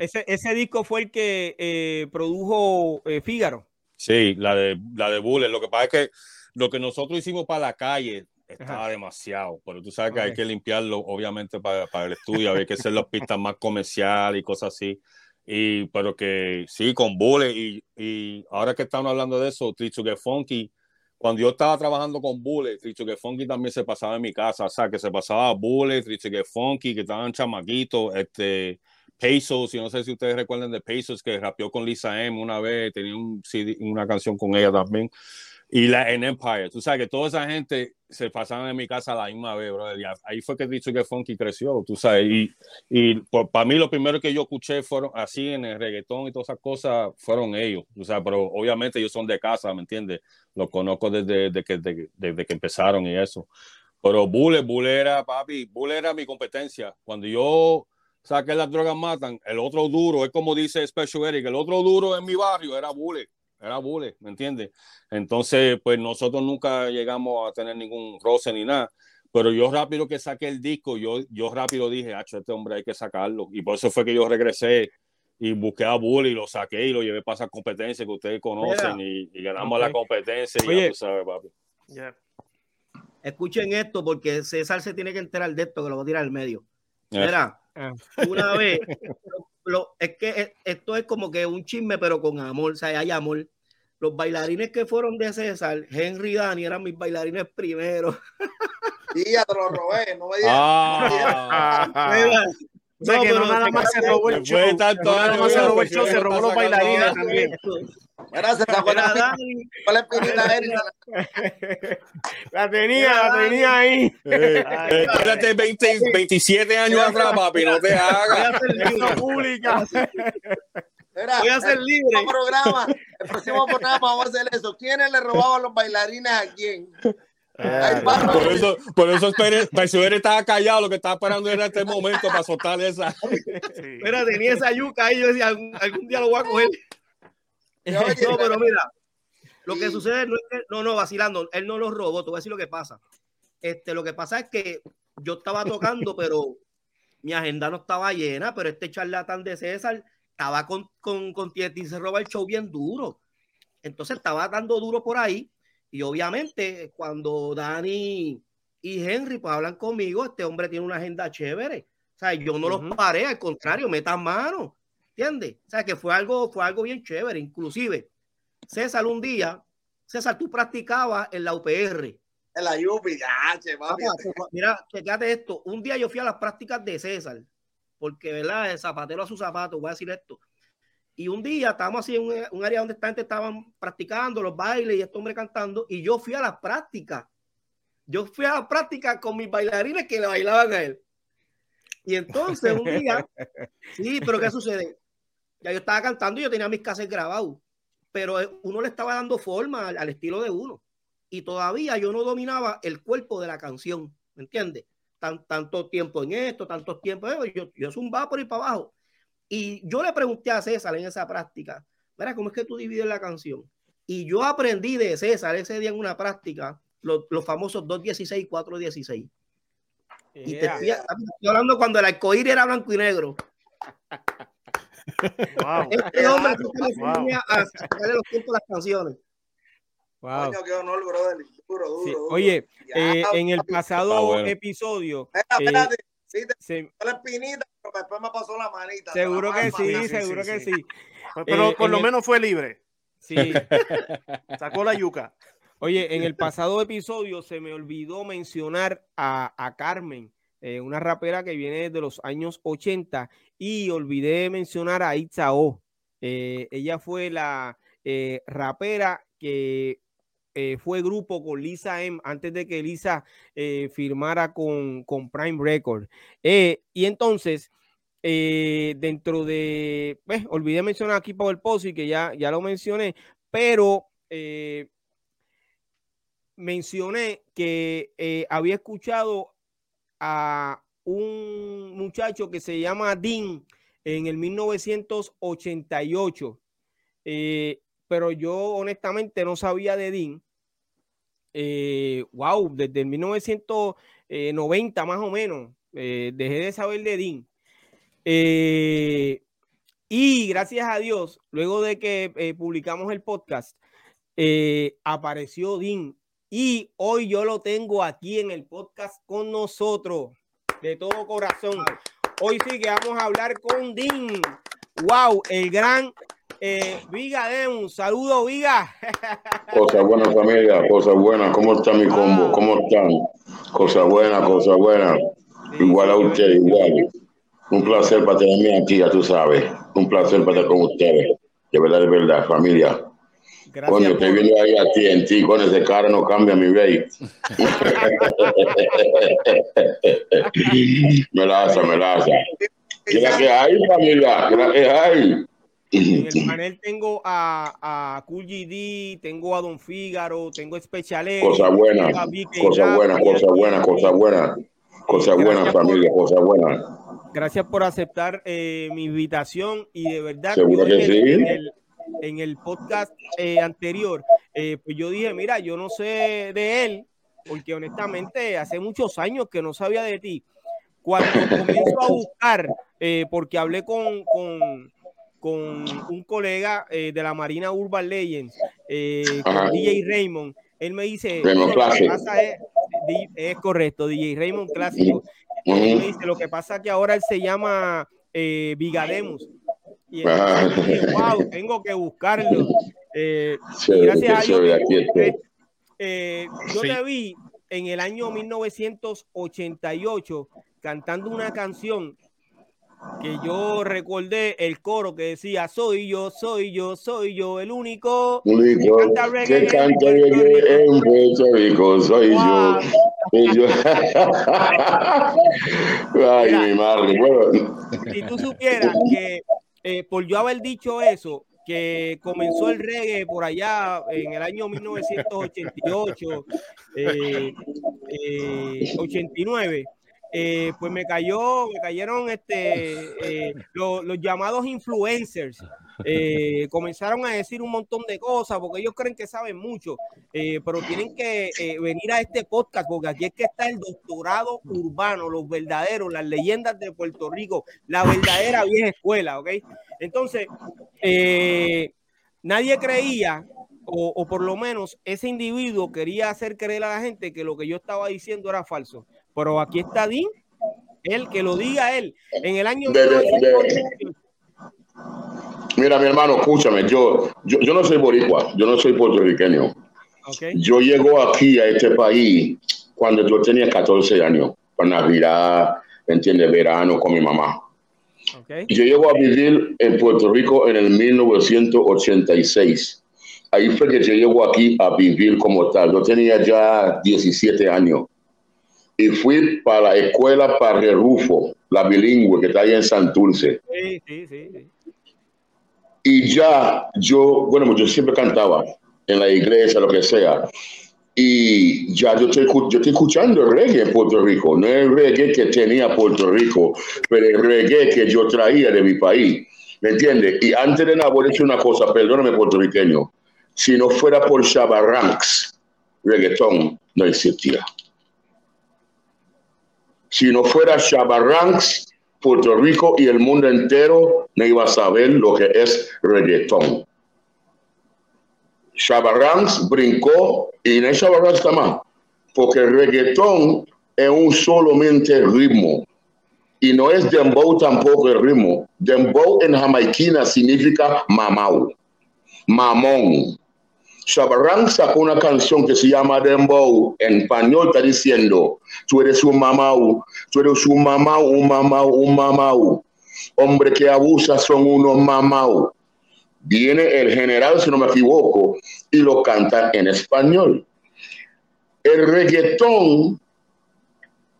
ese, ese, disco fue el que eh, produjo eh, Fígaro. Sí, la de, la de Bullet. Lo que pasa es que lo que nosotros hicimos para la calle estaba demasiado, pero tú sabes que hay que limpiarlo, obviamente, para, para el estudio, hay que hacer las pistas más comerciales y cosas así. Y, pero que sí, con Bullet. Y, y ahora que estamos hablando de eso, Tricho que Funky cuando yo estaba trabajando con Bullet, Richo que Funky también se pasaba en mi casa, o sea, que se pasaba Bullet, Richo que Funky, que estaban chamaquitos, este, Pesos, y no sé si ustedes recuerdan de Pesos, que rapeó con Lisa M una vez, tenía un una canción con ella también y la en Empire. Tú sabes que toda esa gente se pasaban en mi casa a la misma vez, bro. ahí fue que he dicho que Funky creció, tú sabes. Y, y para mí lo primero que yo escuché fueron así en el reggaetón y todas esas cosas fueron ellos. O sea, pero obviamente ellos son de casa, ¿me entiendes? Los conozco desde, desde, que, desde, que empezaron y eso. Pero Bullet, Bullet era, papi, Bullet era mi competencia. Cuando yo saqué las drogas matan, el otro duro, es como dice Special Eric, el otro duro en mi barrio era Bullet era bullet, ¿me entiendes? Entonces, pues nosotros nunca llegamos a tener ningún roce ni nada, pero yo rápido que saqué el disco, yo, yo rápido dije, ah, este hombre hay que sacarlo, y por eso fue que yo regresé y busqué a Bully y lo saqué y lo llevé para esa competencia que ustedes conocen y, ganamos la competencia y ya tú sabes, papi. Escuchen esto porque César se tiene que enterar de esto que lo voy a tirar al medio. Mira, ah. una vez es que e, esto es como que un chisme, pero con amor, o sea, hay amor. Los bailarines que fueron de César, Henry y Dani, eran mis bailarines primeros. Sí, ya te lo robé, no me digas. Ah. O sea, que no nada más se robó el show. No nada más se robó el show, se robó los bailarines también. Gracias, ¿te acuerdas? ¿Cuál es Pinita La tenía, la tenía ahí. Espérate 20, 27 años atrás, papi, no te hagas. pública. Voy a ser libre. El próximo, programa, el próximo programa vamos a hacer eso. ¿Quiénes le robaban los bailarines a quién? Ay, por eso, por eso Perciber estaba callado, lo que estaba esperando era este momento para soltar esa. Mira, tenía esa yuca ahí, yo decía, algún, algún día lo voy a coger. no, pero mira, lo que sucede no es que, no, no, vacilando, él no lo robó, te voy a decir lo que pasa. Este, lo que pasa es que yo estaba tocando, pero mi agenda no estaba llena, pero este charlatán de César estaba con, con, con y se roba el show bien duro. Entonces estaba dando duro por ahí. Y obviamente, cuando Dani y Henry pues hablan conmigo, este hombre tiene una agenda chévere. O sea, yo no los paré, al contrario, metan mano. ¿Entiendes? O sea, que fue algo, fue algo bien chévere. Inclusive, César un día, César, tú practicabas en la UPR. En la UPR, Mira, checate esto. Un día yo fui a las prácticas de César, porque, ¿verdad? El zapatero a su zapato, voy a decir esto. Y un día estábamos así en un, área donde esta gente estaban practicando los bailes y este hombre cantando, y yo fui a las prácticas. Yo fui a las prácticas con mis bailarines que le bailaban a él. Y entonces un día, sí, pero ¿qué sucede? Ya yo estaba cantando y yo tenía mis casas grabados, pero eh, uno le estaba dando forma al, estilo de uno. Y todavía yo no dominaba el cuerpo de la canción, ¿me entiendes? Tan, tanto tiempo en esto, tantos tiempos, eh, yo, yo zumbaba por ir para abajo. Y yo le pregunté a César en esa práctica, mira, ¿cómo es que tú divides la canción? Y yo aprendí de César ese día en una práctica los, los famosos 2.16 y 4.16. Y te estoy, hablando cuando el arcoíris era blanco y negro. Wow. Este hombre wow. a sacarle los tiempos las canciones. Wow. Coño, qué honor, brother. Duro, duro, sí. duro. Oye, eh, en el pasado ah, bueno. episodio. Espera, espérate. Eh, sí, te se, la espinita, pero después me pasó la manita. seguro la que sí, sí, seguro sí, que sí. sí. Pero Eh, por lo el- menos fue libre. Sí. Sacó la yuca. Oye, en el pasado episodio se me olvidó mencionar a, a Carmen, eh, una rapera que viene desde los años 80, y olvidé mencionar a Itza O. Eh, ella fue la eh, rapera que eh, fue grupo con Lisa M antes de que Lisa eh, firmara con, con Prime Record. Eh, y entonces, eh, dentro de, pues, olvidé mencionar aquí Power Posse, que ya, ya lo mencioné, pero eh, mencioné que eh, había escuchado a un muchacho que se llama Dean en el 1988, eh, pero yo honestamente no sabía de Dean. wow, desde 1990 más o menos, dejé de saber de Dean. Y gracias a Dios, luego de que publicamos el podcast, apareció Dean y hoy yo lo tengo aquí en el podcast con nosotros, de todo corazón. Hoy sí que vamos a hablar con Dean. Wow, el gran eh, Viga un Saludo, Viga. Cosas buenas, familia. Cosas buenas. ¿Cómo está mi combo? ¿Cómo están? Cosas buenas, cosas buenas. Igual a usted, igual. Un placer para tenerme aquí, ya tú sabes. Un placer para estar con ustedes. De verdad, de verdad, familia. Gracias Coño, estoy viendo ahí a ti, en ti, con ese cara no cambia mi rey. me la hace, me la hace. ¿Qué es que hay, familia? ¿Qué es que hay? En el panel tengo a, a Cool GD, tengo a Don Fígaro, tengo a Special Cosa buena, cosa buena, cosa buena, cosa buena, cosa buena, familia, cosa buena. Gracias por aceptar eh, mi invitación y de verdad. Seguro que sí en el podcast eh, anterior, eh, pues yo dije, mira, yo no sé de él, porque honestamente hace muchos años que no sabía de ti. Cuando comienzo a buscar, porque hablé con, con, con un colega de la Marina Urban Legends, con DJ Raymond, él me dice, pasa es, es, correcto, DJ Raymond clásico. Él dice, lo que pasa es que ahora él se llama Vigademos y wow, tengo que buscarlo. Eh, gracias a Dios. Eh, yo te vi en el año 1988 cantando una canción que yo recordé el coro que decía soy yo, soy yo, soy yo el único, único que canta reggae, que canta reggae en Puerto Rico, soy yo. Soy yo. Ay, mi madre. Bueno. Si tú supieras que eh, por yo haber dicho eso, que comenzó el reggae por allá en el año 1988, 89, eh, eh, pues me cayó, me cayeron este, los, llamados influencers. comenzaron a decir un montón de cosas porque ellos creen que saben mucho, pero tienen que venir a este podcast porque aquí es que está el doctorado urbano, los verdaderos, las leyendas de Puerto Rico, la verdadera vieja escuela, ¿ok? Entonces, eh, nadie creía, o, por lo menos ese individuo quería hacer creer a la gente que lo que yo estaba diciendo era falso. Pero aquí está Dean, él que lo diga él. En el año. Mira, mi hermano, escúchame, yo, yo, no soy boricua, yo no soy puertorriqueño. Yo llego aquí a este país cuando yo tenía 14 años, para Navidad, entiende, verano con mi mamá. Yo llego a vivir en Puerto Rico en el 1986. Ahí fue que yo llego aquí a vivir como tal. Yo tenía ya 17 años. Y fui para la escuela para Rufo, la bilingüe que está ahí en Santurce. Sí, sí, sí, Y ya yo, bueno, yo siempre cantaba en la iglesia, lo que sea. Y ya yo estoy, yo estoy escuchando el reggae en Puerto Rico, no el reggae que tenía Puerto Rico, pero el reggae que yo traía de mi país. ¿Me entiendes? Y antes de nada, voy a decir una cosa, perdóname puertorriqueño, si no fuera por Shabaranks, reggaetón no existía. Si no fuera Shabaranks, Puerto Rico y el mundo entero no iba a saber lo que es reggaetón. Shabarranks brincó y en el Shabarranks más, porque el reggaetón es un solamente ritmo y no es dembow tampoco el ritmo. Dembow en jamaiquina significa mamau, mamón. Shabarranks sacó una canción que se llama Dembow, en español está diciendo, tú eres un mamau, tú eres un mamau, un mamau, un mamau. Hombre que abusa son unos mamau viene el general, si no me equivoco, y lo canta en español. El reggaetón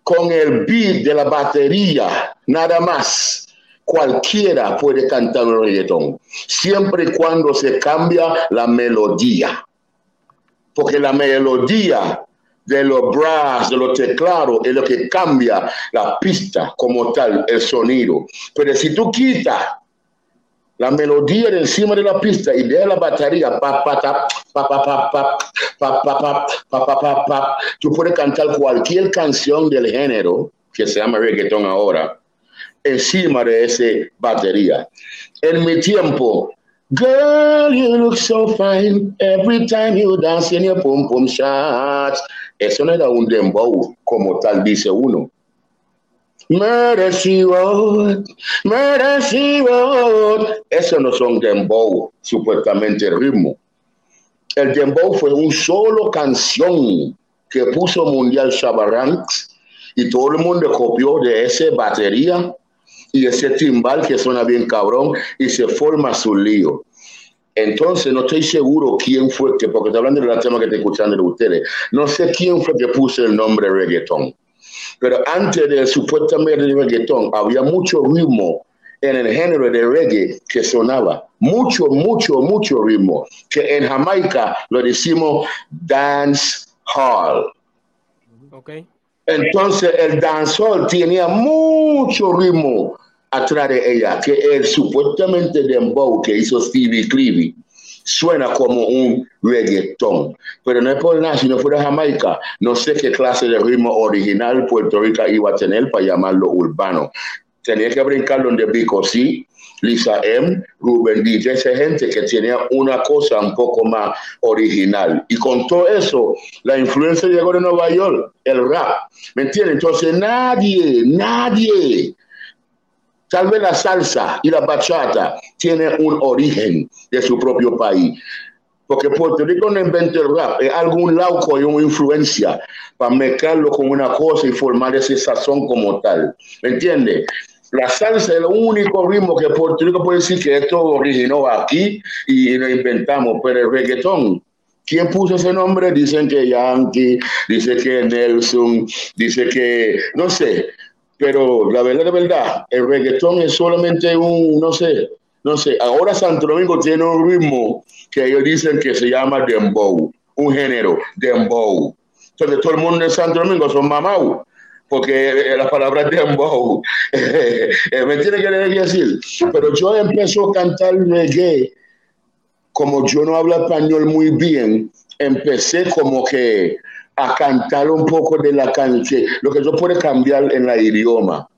con el beat de la batería, nada más. Cualquiera puede cantar un reggaetón, siempre y cuando se cambia la melodía. Porque la melodía de los brass, de los teclados, es lo que cambia la pista como tal, el sonido. Pero si tú quitas la melodía de encima de la pista y de la batería, pa, pa, pa, pa, pa, pa, pa, tú puedes cantar cualquier canción del género que se llama reggaetón ahora encima de esa batería. En mi tiempo, girl, you look so fine every time you dance in your pum pum shots. Eso no era un dembow como tal dice uno. Murder. Eso no son dembow, supuestamente ritmo. El dembow fue un solo canción que puso Mundial Shabaranks y todo el mundo copió de esa batería y ese timbal que suena bien cabrón y se forma su lío. Entonces, no estoy seguro quién fue, que porque estoy hablando del tema que estoy escuchando de ustedes, no sé quién fue que puso el nombre reggaetón. Pero antes del supuestamente de reggaetón, había mucho ritmo en el género de reggae que sonaba. Mucho, mucho, mucho ritmo. Que en Jamaica lo decimos dance hall. Okay. Entonces el dancehall tenía mucho ritmo atrás de ella, que el supuestamente dembow que hizo Stevie Clevey suena como un reggaetón. Pero no es por nada, si no fuera Jamaica, no sé qué clase de ritmo original Puerto Rico iba a tener para llamarlo urbano. Tenía que brincar donde Vico sí, Lisa M, Ruben DJ, esa gente que tenía una cosa un poco más original. Y con todo eso, la influencia llegó de Nueva York, el rap. ¿Me entiendes? Entonces nadie, nadie Tal vez la salsa y la bachata tienen un origen de su propio país. Porque Puerto Rico no inventó el rap, es algún lauco y una influencia para mezclarlo con una cosa y formar ese sazón como tal. ¿Me entiendes? La salsa es el único ritmo que Puerto Rico puede decir que esto originó aquí y lo inventamos, pero el reggaetón ¿Quién puso ese nombre? Dicen que Yankee, dice que Nelson, dice que, no sé, pero la verdad, de verdad, el reggaetón es solamente un, no sé, no sé. Ahora Santo Domingo tiene un ritmo que ellos dicen que se llama dembow, un género, dembow. Entonces todo el mundo en Santo Domingo son mamau, porque eh, la palabra dembow, eh, ¿me tiene que decir? Pero yo empecé a cantar reggae, como yo no hablo español muy bien, empecé como que a cantar un poco de la canción, lo que yo puedo cambiar en la idioma,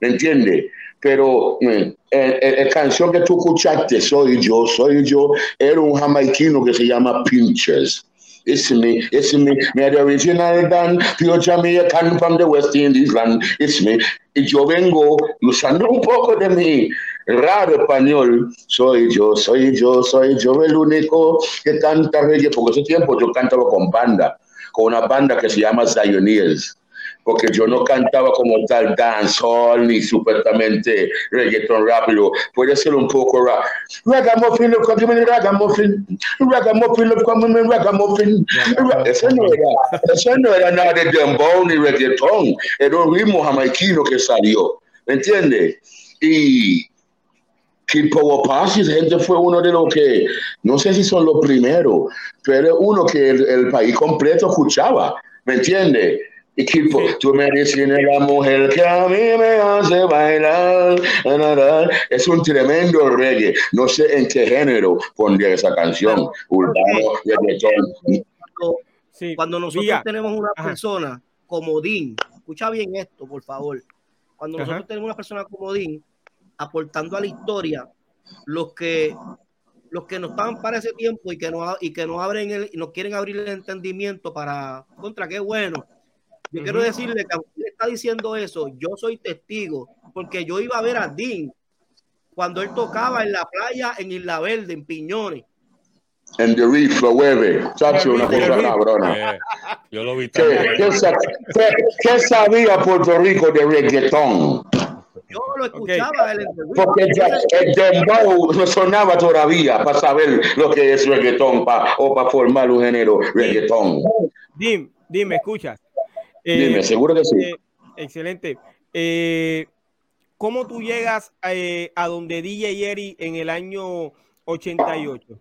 ¿me entiendes? Pero eh, la canción que tú escuchaste, Soy Yo, Soy Yo, era un jamaiquino que se llama Pinches. It's me, it's me, me the original Dan, pure Jamaican from the West Indies land, it's me. Y yo vengo usando un poco de mi raro español, soy yo, soy yo, soy yo el único que canta reggae, porque ese tiempo yo cantaba con banda con una banda que se llama Zioneers, porque yo no cantaba como tal dancehall ni supuestamente reggaeton rápido, puede ser un poco rap. Ragamuffin, ragamuffin, ragamuffin, ragamuffin. Eso no era, eso no era nada de dembow ni reggaeton, era un ritmo jamaiquino que salió, ¿me entiendes? Y Kid Power Pass, gente fue uno de los que, no sé si son los primeros, pero uno que el, país completo escuchaba, ¿me entiendes? Y Kid tú me dices la mujer que a mí me hace bailar, es un tremendo reggae, no sé en qué género pondría esa canción, urbano, Sí. Cuando nosotros tenemos una persona como Dean, escucha bien esto, por favor. Cuando nosotros tenemos una persona como Dean, aportando a la historia los que los que no estaban para ese tiempo y que no y que no abren el, y no quieren abrir el entendimiento para contra qué bueno. Yo quiero decirle que usted está diciendo eso, yo soy testigo, porque yo iba a ver a Dean cuando él tocaba en la playa en Isla Verde, en Piñones. En The Reef, lo hueve. Chacho, una cosa cabrona. Eh, yo lo vi ¿Qué, ¿qué, ¿Qué, sabía Puerto Rico de reggaetón? Yo lo escuchaba el Porque el dembow no sonaba todavía para saber lo que es reggaetón pa, o para formar un género reggaetón. Dime, dime, escuchas. dime, eh, seguro que sí. Eh, excelente. Eh, ¿Cómo tú llegas a donde DJ Eri en el año 88?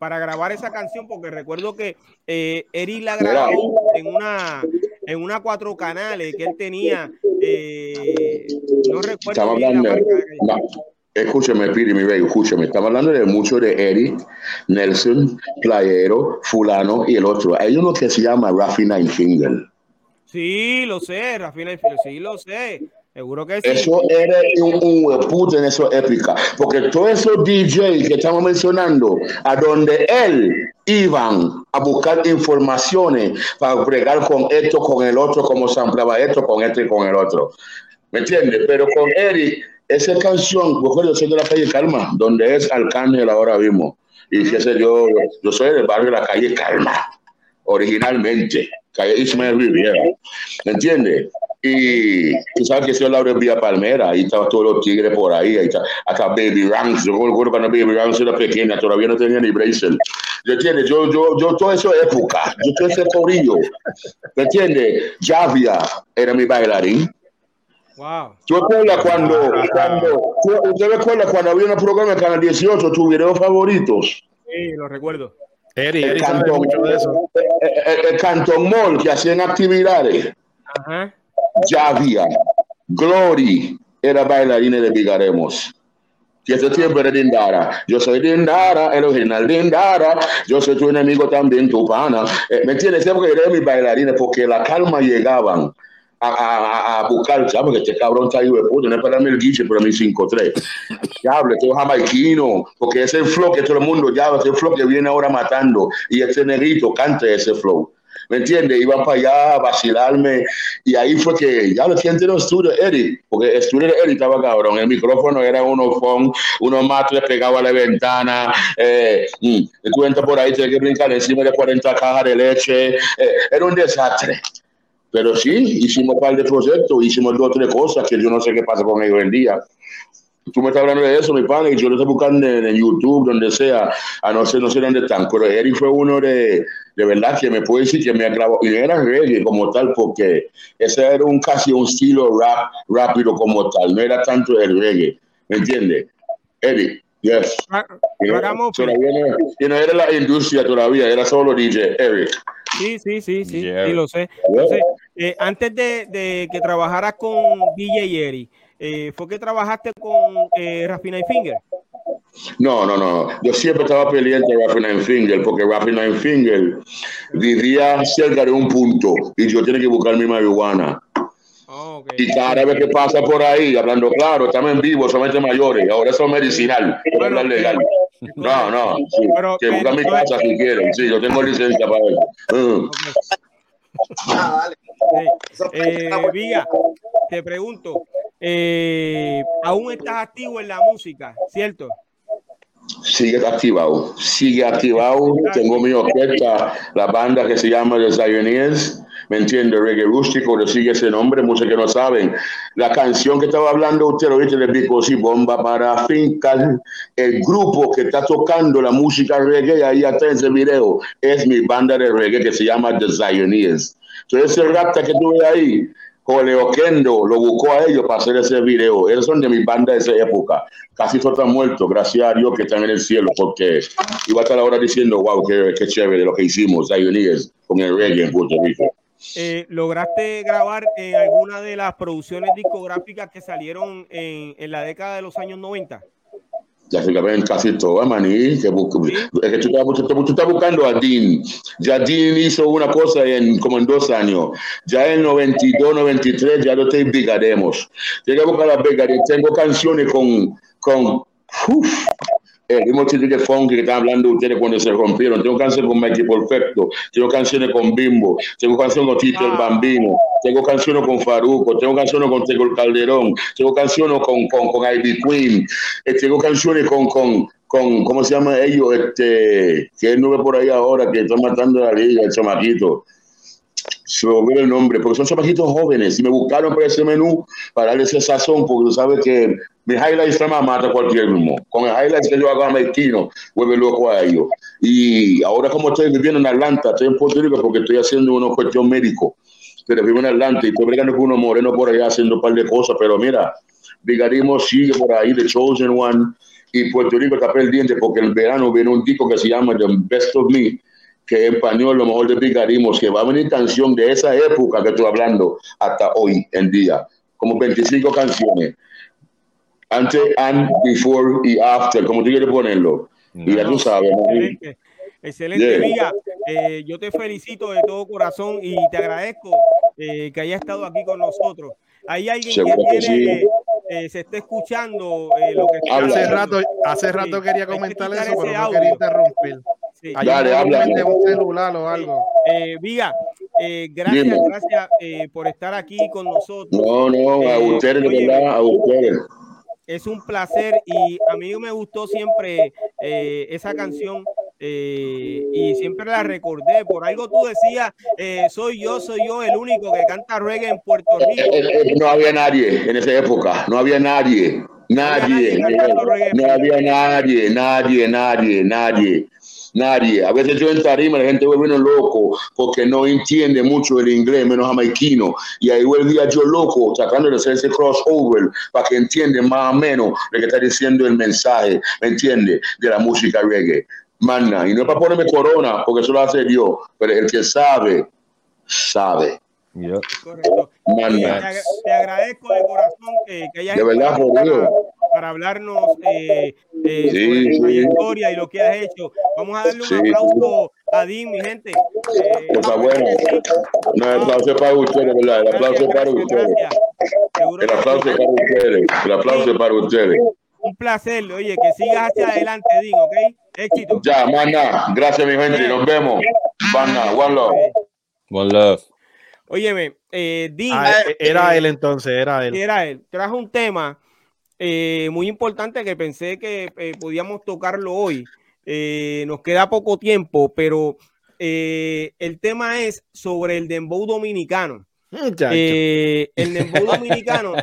para grabar esa canción, porque recuerdo que eh, Eri la grabó en una, en una cuatro canales que él tenía, eh, no recuerdo la marca. Escúchame, Piri, mi rey, escúchame. Estamos hablando de mucho de Eric, Nelson, Playero, Fulano y el otro. Hay uno que se llama Rafi Nine Finger. Sí, lo sé, Rafi Nine Finger, sí, lo sé. Seguro que sí. Eso era un, un puto en esa época. Porque todos esos DJ que estamos mencionando, a donde él iban a buscar informaciones para bregar con esto, con el otro, como se ampliaba esto, con esto y con el otro. ¿Me entiendes? Pero con Eric, esa canción, yo soy de la calle Calma, donde es Arcángel ahora mismo. Y sé yo, yo soy del barrio de la calle Calma, originalmente, calle Ismael Riviera. ¿Me entiendes? Y tú sabes que soy Laura Vía Palmera, ahí estaban todos los tigres por ahí, ahí está, hasta Baby Ranks, yo recuerdo cuando Baby Ranks era pequeña, todavía no tenía ni bracelet. ¿Me entiendes? Yo, yo, yo, toda esa época, yo todo ese corillo, ¿me entiendes? Javia era mi bailarín. Wow. ¿Tú recuerdas cuando, cuando, tú- ¿usted recuerda cuando había un programa en Canal 18, tus videos favoritos? Sí, lo recuerdo. Eri, El Eri sabe Cantón, mucho de eso. el, el- el Cantón Mall, que hacían actividades. Ajá. Javia, Glory, era bailarina de Vigaremos. Que ese tiempo era Dindara. Yo soy Dindara, el original Dindara. Yo soy tu enemigo también, tu pana. Eh, ¿Me entiendes? Siempre era mi bailarina porque la calma llegaban a, a, a- buscar, ¿sabes? Que este cabrón está ahí de puta, no es para darme el guiche, pero a mí 5-3. Diablo, este es jamaiquino, porque ese flow que todo el mundo ya, ese flow que viene ahora matando, y ese negrito canta ese flow. ¿Me entiendes? Iban para allá a vacilarme, y ahí fue que, ya lo que entró estudio Eric, porque estudio de Eric estaba cabrón, el micrófono era uno phone, unos matres pegados a la ventana, eh, mm, entras por ahí, tienes que brincar encima de 40 cajas de leche, eh, era un desastre. Pero sí, hicimos un par de proyectos, hicimos dos o tres cosas que yo no sé qué pasa con ellos hoy en día. Tú me estás hablando de eso, mi pana, y yo lo estoy buscando en, en YouTube, donde sea, a no sé, no sé dónde están, pero Eric fue uno de, de verdad que me puede decir que me agravó, y era reggae como tal, porque ese era un casi un estilo rap rápido como tal, no era tanto el reggae, ¿me entiendes? Eric, yes. Ah, Y no, todavía no, y no era la industria todavía, era solo DJ, Eric. Sí, sí, sí, sí, Yeah. sí, lo sé. Entonces, eh, antes de, de que trabajaras con DJ Eri, eh, ¿fue que trabajaste con eh, Rafina y Finger? No, no, no. Yo siempre estaba pendiente de Rafi Nine Finger porque Rafi Nine Finger vivía cerca de un punto y yo tenía que buscar mi marihuana. Oh. Y cada vez que pasa por ahí, hablando claro, estamos en vivo, solamente mayores. Ahora eso es medicinal, no Bueno, es legal. No, no. Sí. Pero- que buscan mi casa si quieren. Sí, yo tengo licencia para eso. Mm. Ah. Eso- Eh, Viga, te pregunto, eh, ¿aún estás activo en la música, cierto? Sigue activado, sigue activado. Tengo mi orquesta, la banda que se llama The Zioneers, ¿me entiende? Reggae rústico, le sigue ese nombre, muchos que no saben. La canción que estaba hablando usted ahorita de Pico y Bomba para fincar, el grupo que está tocando la música reggae ahí atrás en ese video, es mi banda de reggae que se llama The Zioneers. Entonces ese rapta que tuve ahí, Jole Oquendo lo buscó a ellos para hacer ese video. Esos son de mi banda de esa época. Casi todos están muertos, gracias a Dios que están en el cielo, porque iba a estar ahora diciendo, wow, qué, qué chévere lo que hicimos, Zioneers, con el reggae en Puerto Rico. Eh, ¿Lograste grabar en alguna de las producciones discográficas que salieron en, en la década de los años 90? Ya se ven casi todo, maní. Que bu- es que tú, estás, tú- tú estás buscando a Dean. Ya Dean hizo una cosa en como en dos años. Ya en 92, 93 ya lo te. Tienes que buscar a brigaremos. Tengo canciones con, con uf, el mismo tipo de funk que están hablando ustedes cuando se rompieron. Tengo canciones con Mikey Perfecto. Tengo canciones con Bimbo. Tengo canciones con Tito el Bambino. Tengo canciones con Faruco. Tengo canciones con Tego el Calderón. Tengo canciones con, con, con Ivy Queen. Eh, tengo canciones con, con, con, ¿cómo se llama ellos? Este, que no ve por ahí ahora, que están matando a la liga, el chamaquito. Se me olvidó el nombre, porque son chamaquitos jóvenes y me buscaron por ese menú para darle ese sazón, porque tú sabes que mi highlights me mata cualquier ritmo. Con el highlights que yo hago a Martino, vuelve loco a ellos. Y ahora como estoy viviendo en Atlanta, estoy en Puerto Rico porque estoy haciendo una cuestión médico, pero vivo en Atlanta y estoy brigando con unos morenos por allá haciendo un par de cosas, pero mira, Vigarismo sigue por ahí, The Chosen One, y Puerto Rico está pendiente porque el verano viene un disco que se llama The Best of Me, que en español lo mejor de Vigarismo, que va a venir canción de esa época que estoy hablando hasta hoy en día, como 25 canciones. Antes, and, before y after, como tú quieres ponerlo. Y ya tú sabes. Excelente, excelente Viga. Eh, yo te felicito de todo corazón y te agradezco eh, que haya estado aquí con nosotros. Hay alguien Seguro que, que tiene, eh, se está escuchando eh, lo que Habla. Hace rato, hace rato Sí, quería comentar eso, pero no quería interrumpir. Sí. Dale, de un celular o algo. Viga, eh, gracias, Dime. gracias eh, por estar aquí con nosotros. No, no, a Eh, ustedes, de verdad, a ustedes. Es un placer y a mí me gustó siempre eh, esa canción eh, y siempre la recordé. Por algo tú decías, eh, soy yo, soy yo el único que canta reggae en Puerto Rico. No había nadie en esa época, no había nadie, nadie, no había nadie, nadie, nadie, nadie, nadie. A veces yo en tarima la gente vuelve uno loco porque no entiende mucho el inglés, menos jamaiquino, y ahí vuelve yo loco tratando de hacer ese crossover para que entiendan más o menos lo que está diciendo el mensaje, ¿me entiende? De la música reggae. Mana, y no es para ponerme corona, porque eso lo hace Dios, pero el que sabe, sabe. Correcto. Te, agradezco de corazón que, que hayas De verdad, para, para hablarnos eh, eh, Sí, sobre tu sí. trayectoria y lo que has hecho. Vamos a darle un Sí, aplauso a Dean, mi gente. Eh, Cosa buena. No, el aplauso es para ustedes, ¿verdad? El aplauso es para gracias, ustedes. gracias. El aplauso para ustedes. El aplauso es para ustedes. Un placer. Oye, que sigas hacia adelante, Dean, ¿ok? Éxito. Ya, mana. Gracias, mi gente. Nos vemos. Mana, one love. One love. Óyeme, eh, Dean, Ah, eh, era él entonces, era él. era él. Trajo un tema eh, muy importante que pensé que eh, podíamos tocarlo hoy. Eh, nos queda poco tiempo, pero eh, el tema es sobre el dembow dominicano. Muchacho. Eh, el dembow dominicano,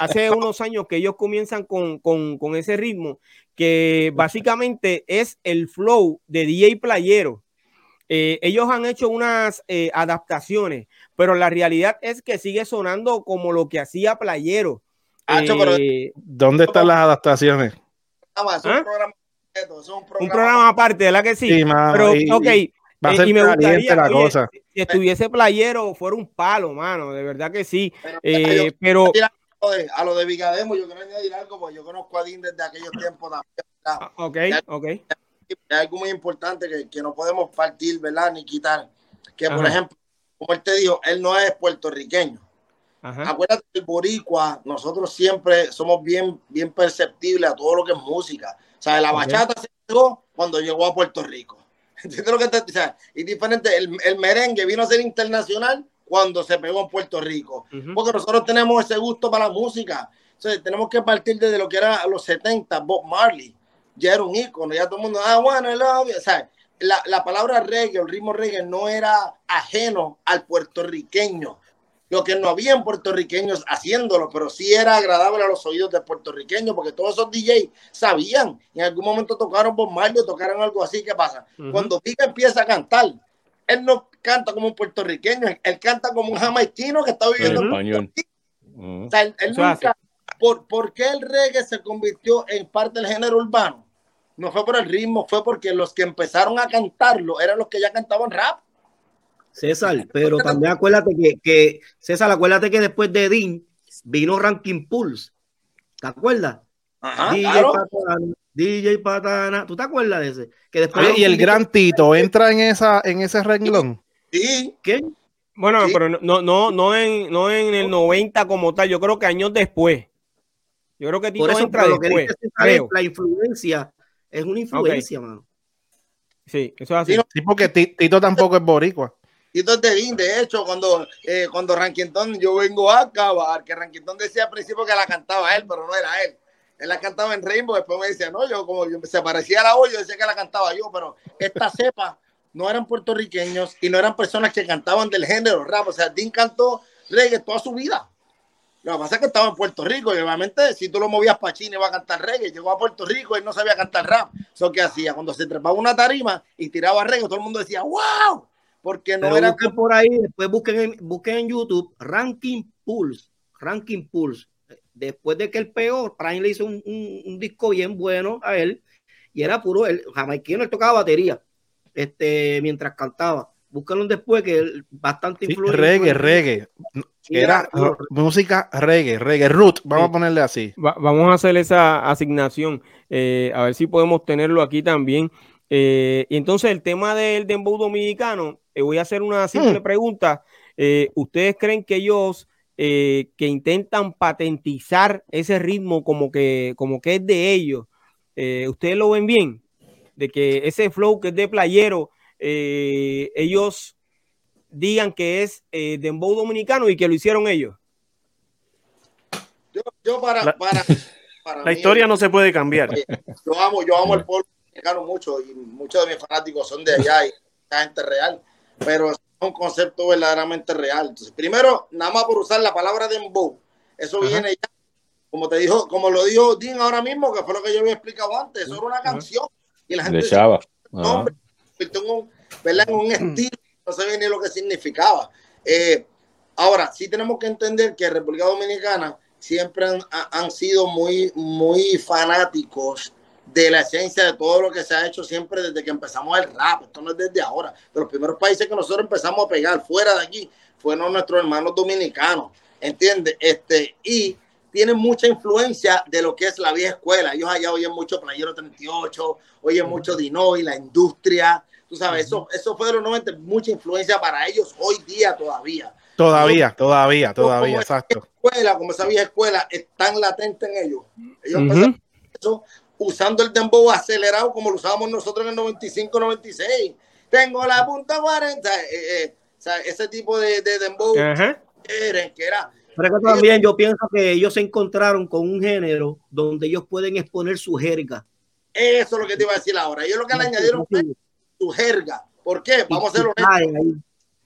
hace unos años que ellos comienzan con, con- con ese ritmo, que básicamente es el flow de DJ Playero. Eh, ellos han hecho unas eh, adaptaciones, pero la realidad es que sigue sonando como lo que hacía Playero. Eh, ¿Dónde están las adaptaciones? Más, es ¿Ah? un programa completo, es un un programa programa aparte, ¿verdad que sí? Sí, mano, pero, y- ok, y va a eh, ser y me caliente gustaría, la oye, cosa. si estuviese Playero, fuera un palo, mano, de verdad que sí. Pero, Eh, pero, a lo de- Vigademo, yo quiero añadir algo, porque yo conozco a Dean desde aquellos tiempos también. ah, ok, ok. Y hay algo muy importante que, que no podemos partir, ¿verdad? Ni quitar. Que, por Ajá. ejemplo, como él te dijo, él no es puertorriqueño. Ajá. Acuérdate que el boricua, nosotros siempre somos bien, bien perceptibles a todo lo que es música. O sea, la bachata se llegó cuando llegó a Puerto Rico. ¿Entiendes lo que te o sea, Y diferente, el, el merengue vino a ser internacional cuando se pegó en Puerto Rico. Porque nosotros tenemos ese gusto para la música. Entonces, tenemos que partir desde lo que era los 70, Bob Marley. Ya era un ícono, ya todo el mundo, ah, bueno, I love you. O sea, la, la palabra reggae, el ritmo reggae no era ajeno al puertorriqueño. Lo que no había en puertorriqueños haciéndolo, pero sí era agradable a los oídos de puertorriqueños, porque todos esos DJs sabían, en algún momento tocaron Bob Marley o tocaron algo así, ¿qué pasa? Ujú. Cuando Pica empieza a cantar, él no canta como un puertorriqueño, él canta como un jamaiquino que está viviendo En en español. Ujú. o sea, él, él nunca. Por, ¿Por qué el reggae se convirtió en parte del género urbano? No fue por el ritmo, fue porque los que empezaron a cantarlo eran los que ya cantaban rap. César, pero también acuérdate que, que, César, acuérdate que después de Dean vino Ranking Pulse. ¿Te acuerdas? Ajá, DJ claro. Patana, DJ Patana. ¿Tú te acuerdas de ese? Que después y el gran Tito entra en esa en ese renglón. Sí, ¿Qué? Bueno, Sí. pero no, no, no, en, no en el 90 como tal, yo creo que años después. Yo creo que Tito Por eso entra pero lo que después, creo. la influencia es una influencia, mano. Sí, eso es así. Sí, porque Ti- Tito tampoco es boricua. y entonces Dean, de hecho, cuando, eh, cuando Ranquintón, yo vengo a acabar, que Ranquintón decía al principio que la cantaba él, pero no era él. Él la cantaba en Rainbow, después me decía, no, yo como yo, se parecía a la voz, yo decía que la cantaba yo, pero esta cepa no eran puertorriqueños y no eran personas que cantaban del género rap. O sea, Dean cantó reggae toda su vida. Lo que pasa es que estaba en Puerto Rico y obviamente si tú lo movías para China iba a cantar reggae. Llegó a Puerto Rico y no sabía cantar rap. Eso que hacía cuando se trepaba una tarima y tiraba reggae, todo el mundo decía, wow, porque no Pero era busquen por ahí, después busquen en, busquen en YouTube Ranking Pulse, Ranking Pulse. Después de que él pegó, Prime le hizo un, un- un disco bien bueno a él y era puro, el jamaiquino, él tocaba batería este, mientras cantaba. Búscalo después que es bastante Sí, influye. reggae, reggae. Era Era- música reggae, reggae, root, vamos Sí. a ponerle así. Va- vamos a hacer esa asignación, eh, a ver si podemos tenerlo aquí también. Eh, y entonces el tema del dembow dominicano, eh, voy a hacer una simple Hmm. pregunta. Eh, ¿Ustedes creen que ellos eh, que intentan patentizar ese ritmo como que, como que es de ellos, eh, ustedes lo ven bien? De que ese flow que es de playero, eh, ellos digan que es eh, dembow dominicano y que lo hicieron ellos. Yo, yo para, La- para, para La mí, historia no se puede cambiar. yo amo, yo amo el pueblo dominicano mucho y muchos de mis fanáticos son de allá y la gente real, pero es un concepto verdaderamente real. Entonces, primero, nada más por usar la palabra dembow, eso Ajá. viene ya, como te dijo, como lo dijo Dean ahora mismo, que fue lo que yo había explicado antes, eso era una canción y la gente De Chava. Nombre, convirtió en un, ¿verdad? en un estilo, no sabía ni lo que significaba. Eh, ahora, sí tenemos que entender que República Dominicana siempre han, ha- han sido muy, muy fanáticos de la esencia de todo lo que se ha hecho siempre desde que empezamos el rap. Esto no es desde ahora. De los primeros países que nosotros empezamos a pegar fuera de aquí fueron nuestros hermanos dominicanos. ¿Entiendes? Este, y tienen mucha influencia de lo que es la vieja escuela. Ellos allá oyen mucho Playero 38, oyen mucho Dinoy, la industria. Tú sabes, eso, eso fue de los 90, mucha influencia para ellos hoy día todavía. Todavía, todavía, todavía, como exacto. Escuela, como esa vieja escuela, es tan latente en ellos. Ellos Ujú. empezaron eso usando el dembow acelerado como lo usábamos nosotros en el 95, 96. Tengo la punta 40. eh, eh, o sea, ese tipo de, de dembow que era Pero que también yo pienso que ellos se encontraron con un género donde ellos pueden exponer su jerga. eso es lo que te iba a decir ahora. Ellos lo que le añadieron fue su jerga. ¿Por qué? Vamos a ser honestos.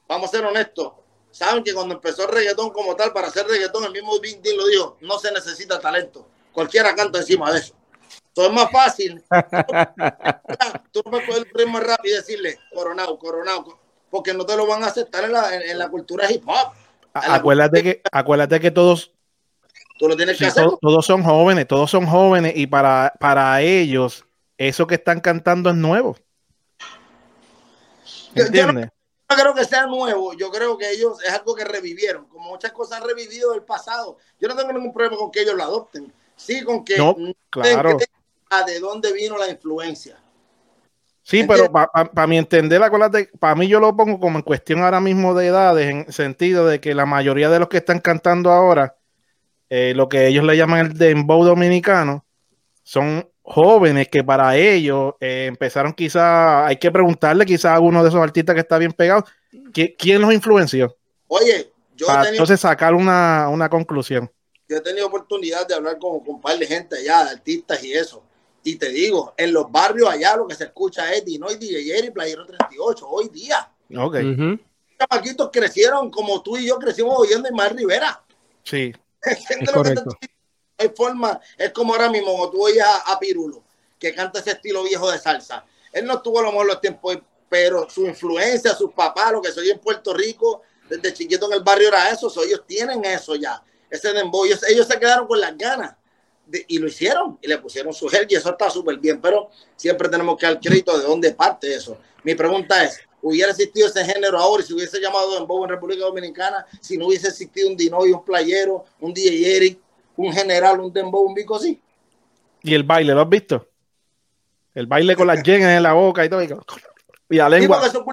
Vamos a ser honestos. Saben que cuando empezó el reggaetón como tal, para hacer reggaetón, el mismo Big Dean lo dijo, no se necesita talento. Cualquiera canta encima de eso. Entonces es más fácil. Tú no puedes el ritmo rápido y decirle, coronado, coronado, porque no te lo van a aceptar en la, en, en la cultura hip hop. Acuérdate que, acuérdate que todos, Tú lo tienes que sí, hacer. to- todos son jóvenes, todos son jóvenes y para, para ellos eso que están cantando es nuevo. Yo- yo no- creo que sea nuevo. Yo creo que ellos es algo que revivieron, como muchas cosas han revivido del pasado. Yo no tengo ningún problema con que ellos lo adopten. Sí, con que No, claro. a de dónde vino la influencia. Sí, pero para mi entender, acuérdate, para mí yo lo pongo como en cuestión ahora mismo de edades, en sentido de que la mayoría de los que están cantando ahora, eh, lo que ellos le llaman el dembow dominicano, son jóvenes que para ellos eh, empezaron quizá, hay que preguntarle quizá a alguno de esos artistas que está bien pegado, ¿qui- ¿quién los influenció? Oye, yo he Para tenido, entonces sacar una, una conclusión. yo he tenido oportunidad de hablar con, con un par de gente allá, de artistas y eso. Y te digo, en los barrios allá lo que se escucha es Dinoy, DJ Eri, Playero 38, hoy día. Ok, Ujú. Chamaquitos crecieron como tú y yo crecimos oyendo Ismael Rivera. sí. ¿Entiendes Es lo que te correcto. Hay forma, es como ahora mismo, cuando tú oyes a, a Pirulo, que canta ese estilo viejo de salsa. Él no estuvo a lo mejor los tiempos, pero su influencia, sus papás, lo que soy en Puerto Rico, desde chiquito en el barrio era eso, so, ellos tienen eso ya, ese dembow, ellos, ellos se quedaron con las ganas y lo hicieron y le pusieron su gel y eso está súper bien, pero siempre tenemos que dar crédito de dónde parte eso. Mi pregunta es, ¿hubiera existido ese género ahora y si hubiese llamado dembow en República Dominicana, si no hubiese existido un Dinoy, un playero, un DJ Eric, un general, un dembow, un bico así? ¿Y el baile, lo has visto? El baile con las yenas en la boca y todo. Y, la lengua. eso,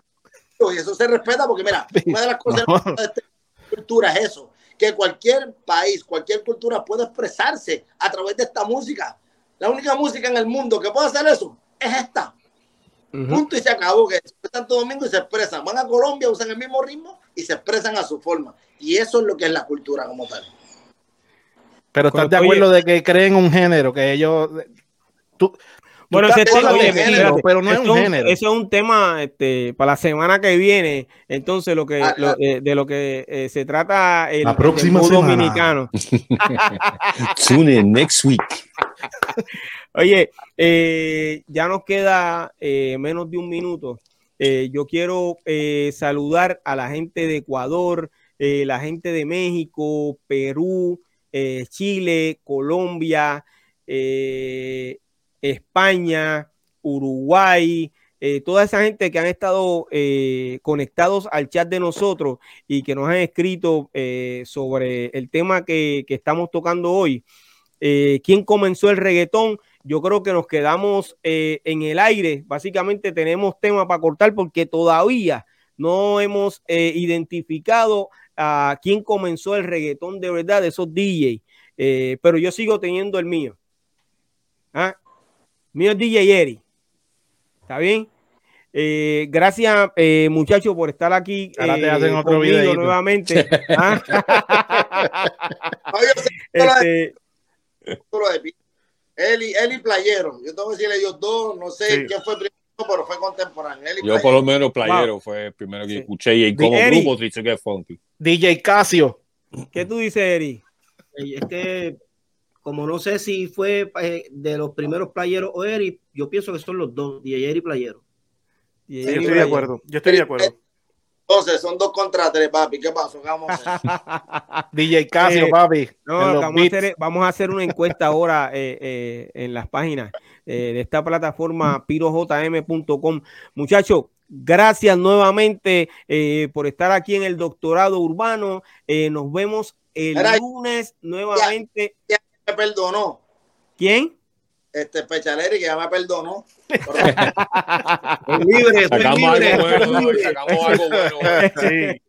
y eso se respeta porque mira, una de las cosas No. de esta cultura es eso, que cualquier país, cualquier cultura puede expresarse a través de esta música. La única música en el mundo que puede hacer eso es esta. Ujú. Punto y se acabó. Que Santo Domingo y se expresan. Van a Colombia, usan el mismo ritmo y se expresan a su forma. Y eso es lo que es la cultura como tal. Pero estás de Oye. acuerdo de que creen un género, que ellos. Tú, Bueno, tú ese tema, oye, género, espérate, pero no es un género. Eso es un tema este, para la semana que viene. Entonces, lo que, Ah, lo- ah. eh, de lo que eh, se trata el La próxima dembow semana. dominicano. Tune in next week. Oye, eh, ya nos queda eh, menos de un minuto. Eh, yo quiero eh, saludar a la gente de Ecuador, eh, la gente de México, Perú, eh, Chile, Colombia, eh, España, Uruguay, eh, toda esa gente que han estado eh, conectados al chat de nosotros y que nos han escrito eh, sobre el tema que, que, estamos tocando hoy. ¿Quién comenzó el reggaetón? Yo creo que nos quedamos en el aire. Básicamente tenemos tema para cortar porque todavía no hemos identificado a quién comenzó el reggaetón de verdad, de esos DJ. pero yo sigo teniendo el mío. ¿Ah? Mío es DJ Eri. ¿Está bien? Eh, gracias, eh, muchachos, por estar aquí. Ahora te hacen eh, otro video nuevamente. ¿Ah? este... Eli, Eli Playero. Yo tengo que decirle ellos dos, no sé sí. quién fue primero, pero fue contemporáneo. Yo Playero. por lo menos Playero wow. fue el primero que sí. escuché y como Eri. grupo Trice que funky. DJ Casio. ¿Qué tú dices, Eri? Es que como no sé si fue eh, de los primeros playeros o Eri, yo pienso que son los dos, DJ Eri Playero. Sí, yo estoy de acuerdo, yo estoy de acuerdo. Entonces, son dos contra tres, papi. ¿Qué pasó? ¿Qué vamos? DJ Casio, eh, papi. No, vamos a, hacer, vamos a, hacer, una encuesta ahora eh, eh, en las páginas eh, de esta plataforma pirojm.com. Muchachos, gracias nuevamente por estar aquí en el doctorado urbano. nos vemos el Era, lunes nuevamente. Ya, ya me perdonó. ¿Quién? Este Pechaleri que ya me perdonó. libre, sacamos libre, algo bueno, libre. sacamos algo bueno. Sí.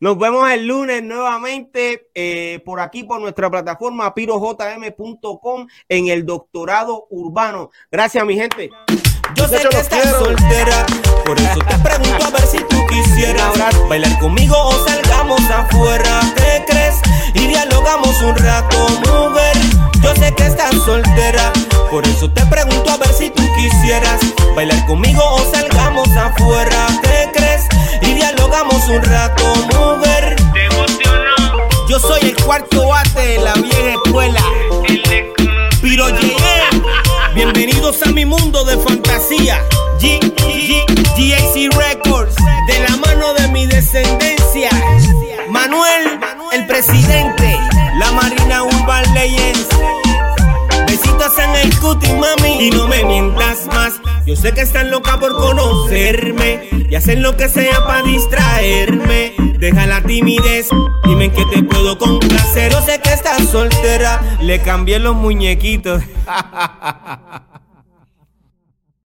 Nos vemos el lunes nuevamente eh, por aquí por nuestra plataforma pirojm.com en el doctorado urbano. Gracias, mi gente. Yo sé que estás soltera, por eso te pregunto a ver si tú quisieras bailar conmigo o salgamos afuera. ¿Qué crees? Y dialogamos un rato, mujer. Yo sé que estás soltera, por eso te pregunto a ver si tú quisieras bailar conmigo o salgamos afuera. ¿Qué crees? Y dialogamos un rato, mujer. ¿Te emocionó? Yo soy el cuarto bate de la vieja escuela. Piro llegué. Bienvenidos a mi mundo de fantasía. G G GAC Records, de la mano de mi descendencia. Manuel, el presidente, la Marina Urban Legends. Besitos en el cutie, mami, y no me mientas más. Yo sé que están loca por conocerme y hacer lo que sea para distraerme. Deja la timidez, dime en qué te puedo complacer. Yo sé que estás soltera, le cambié los muñequitos.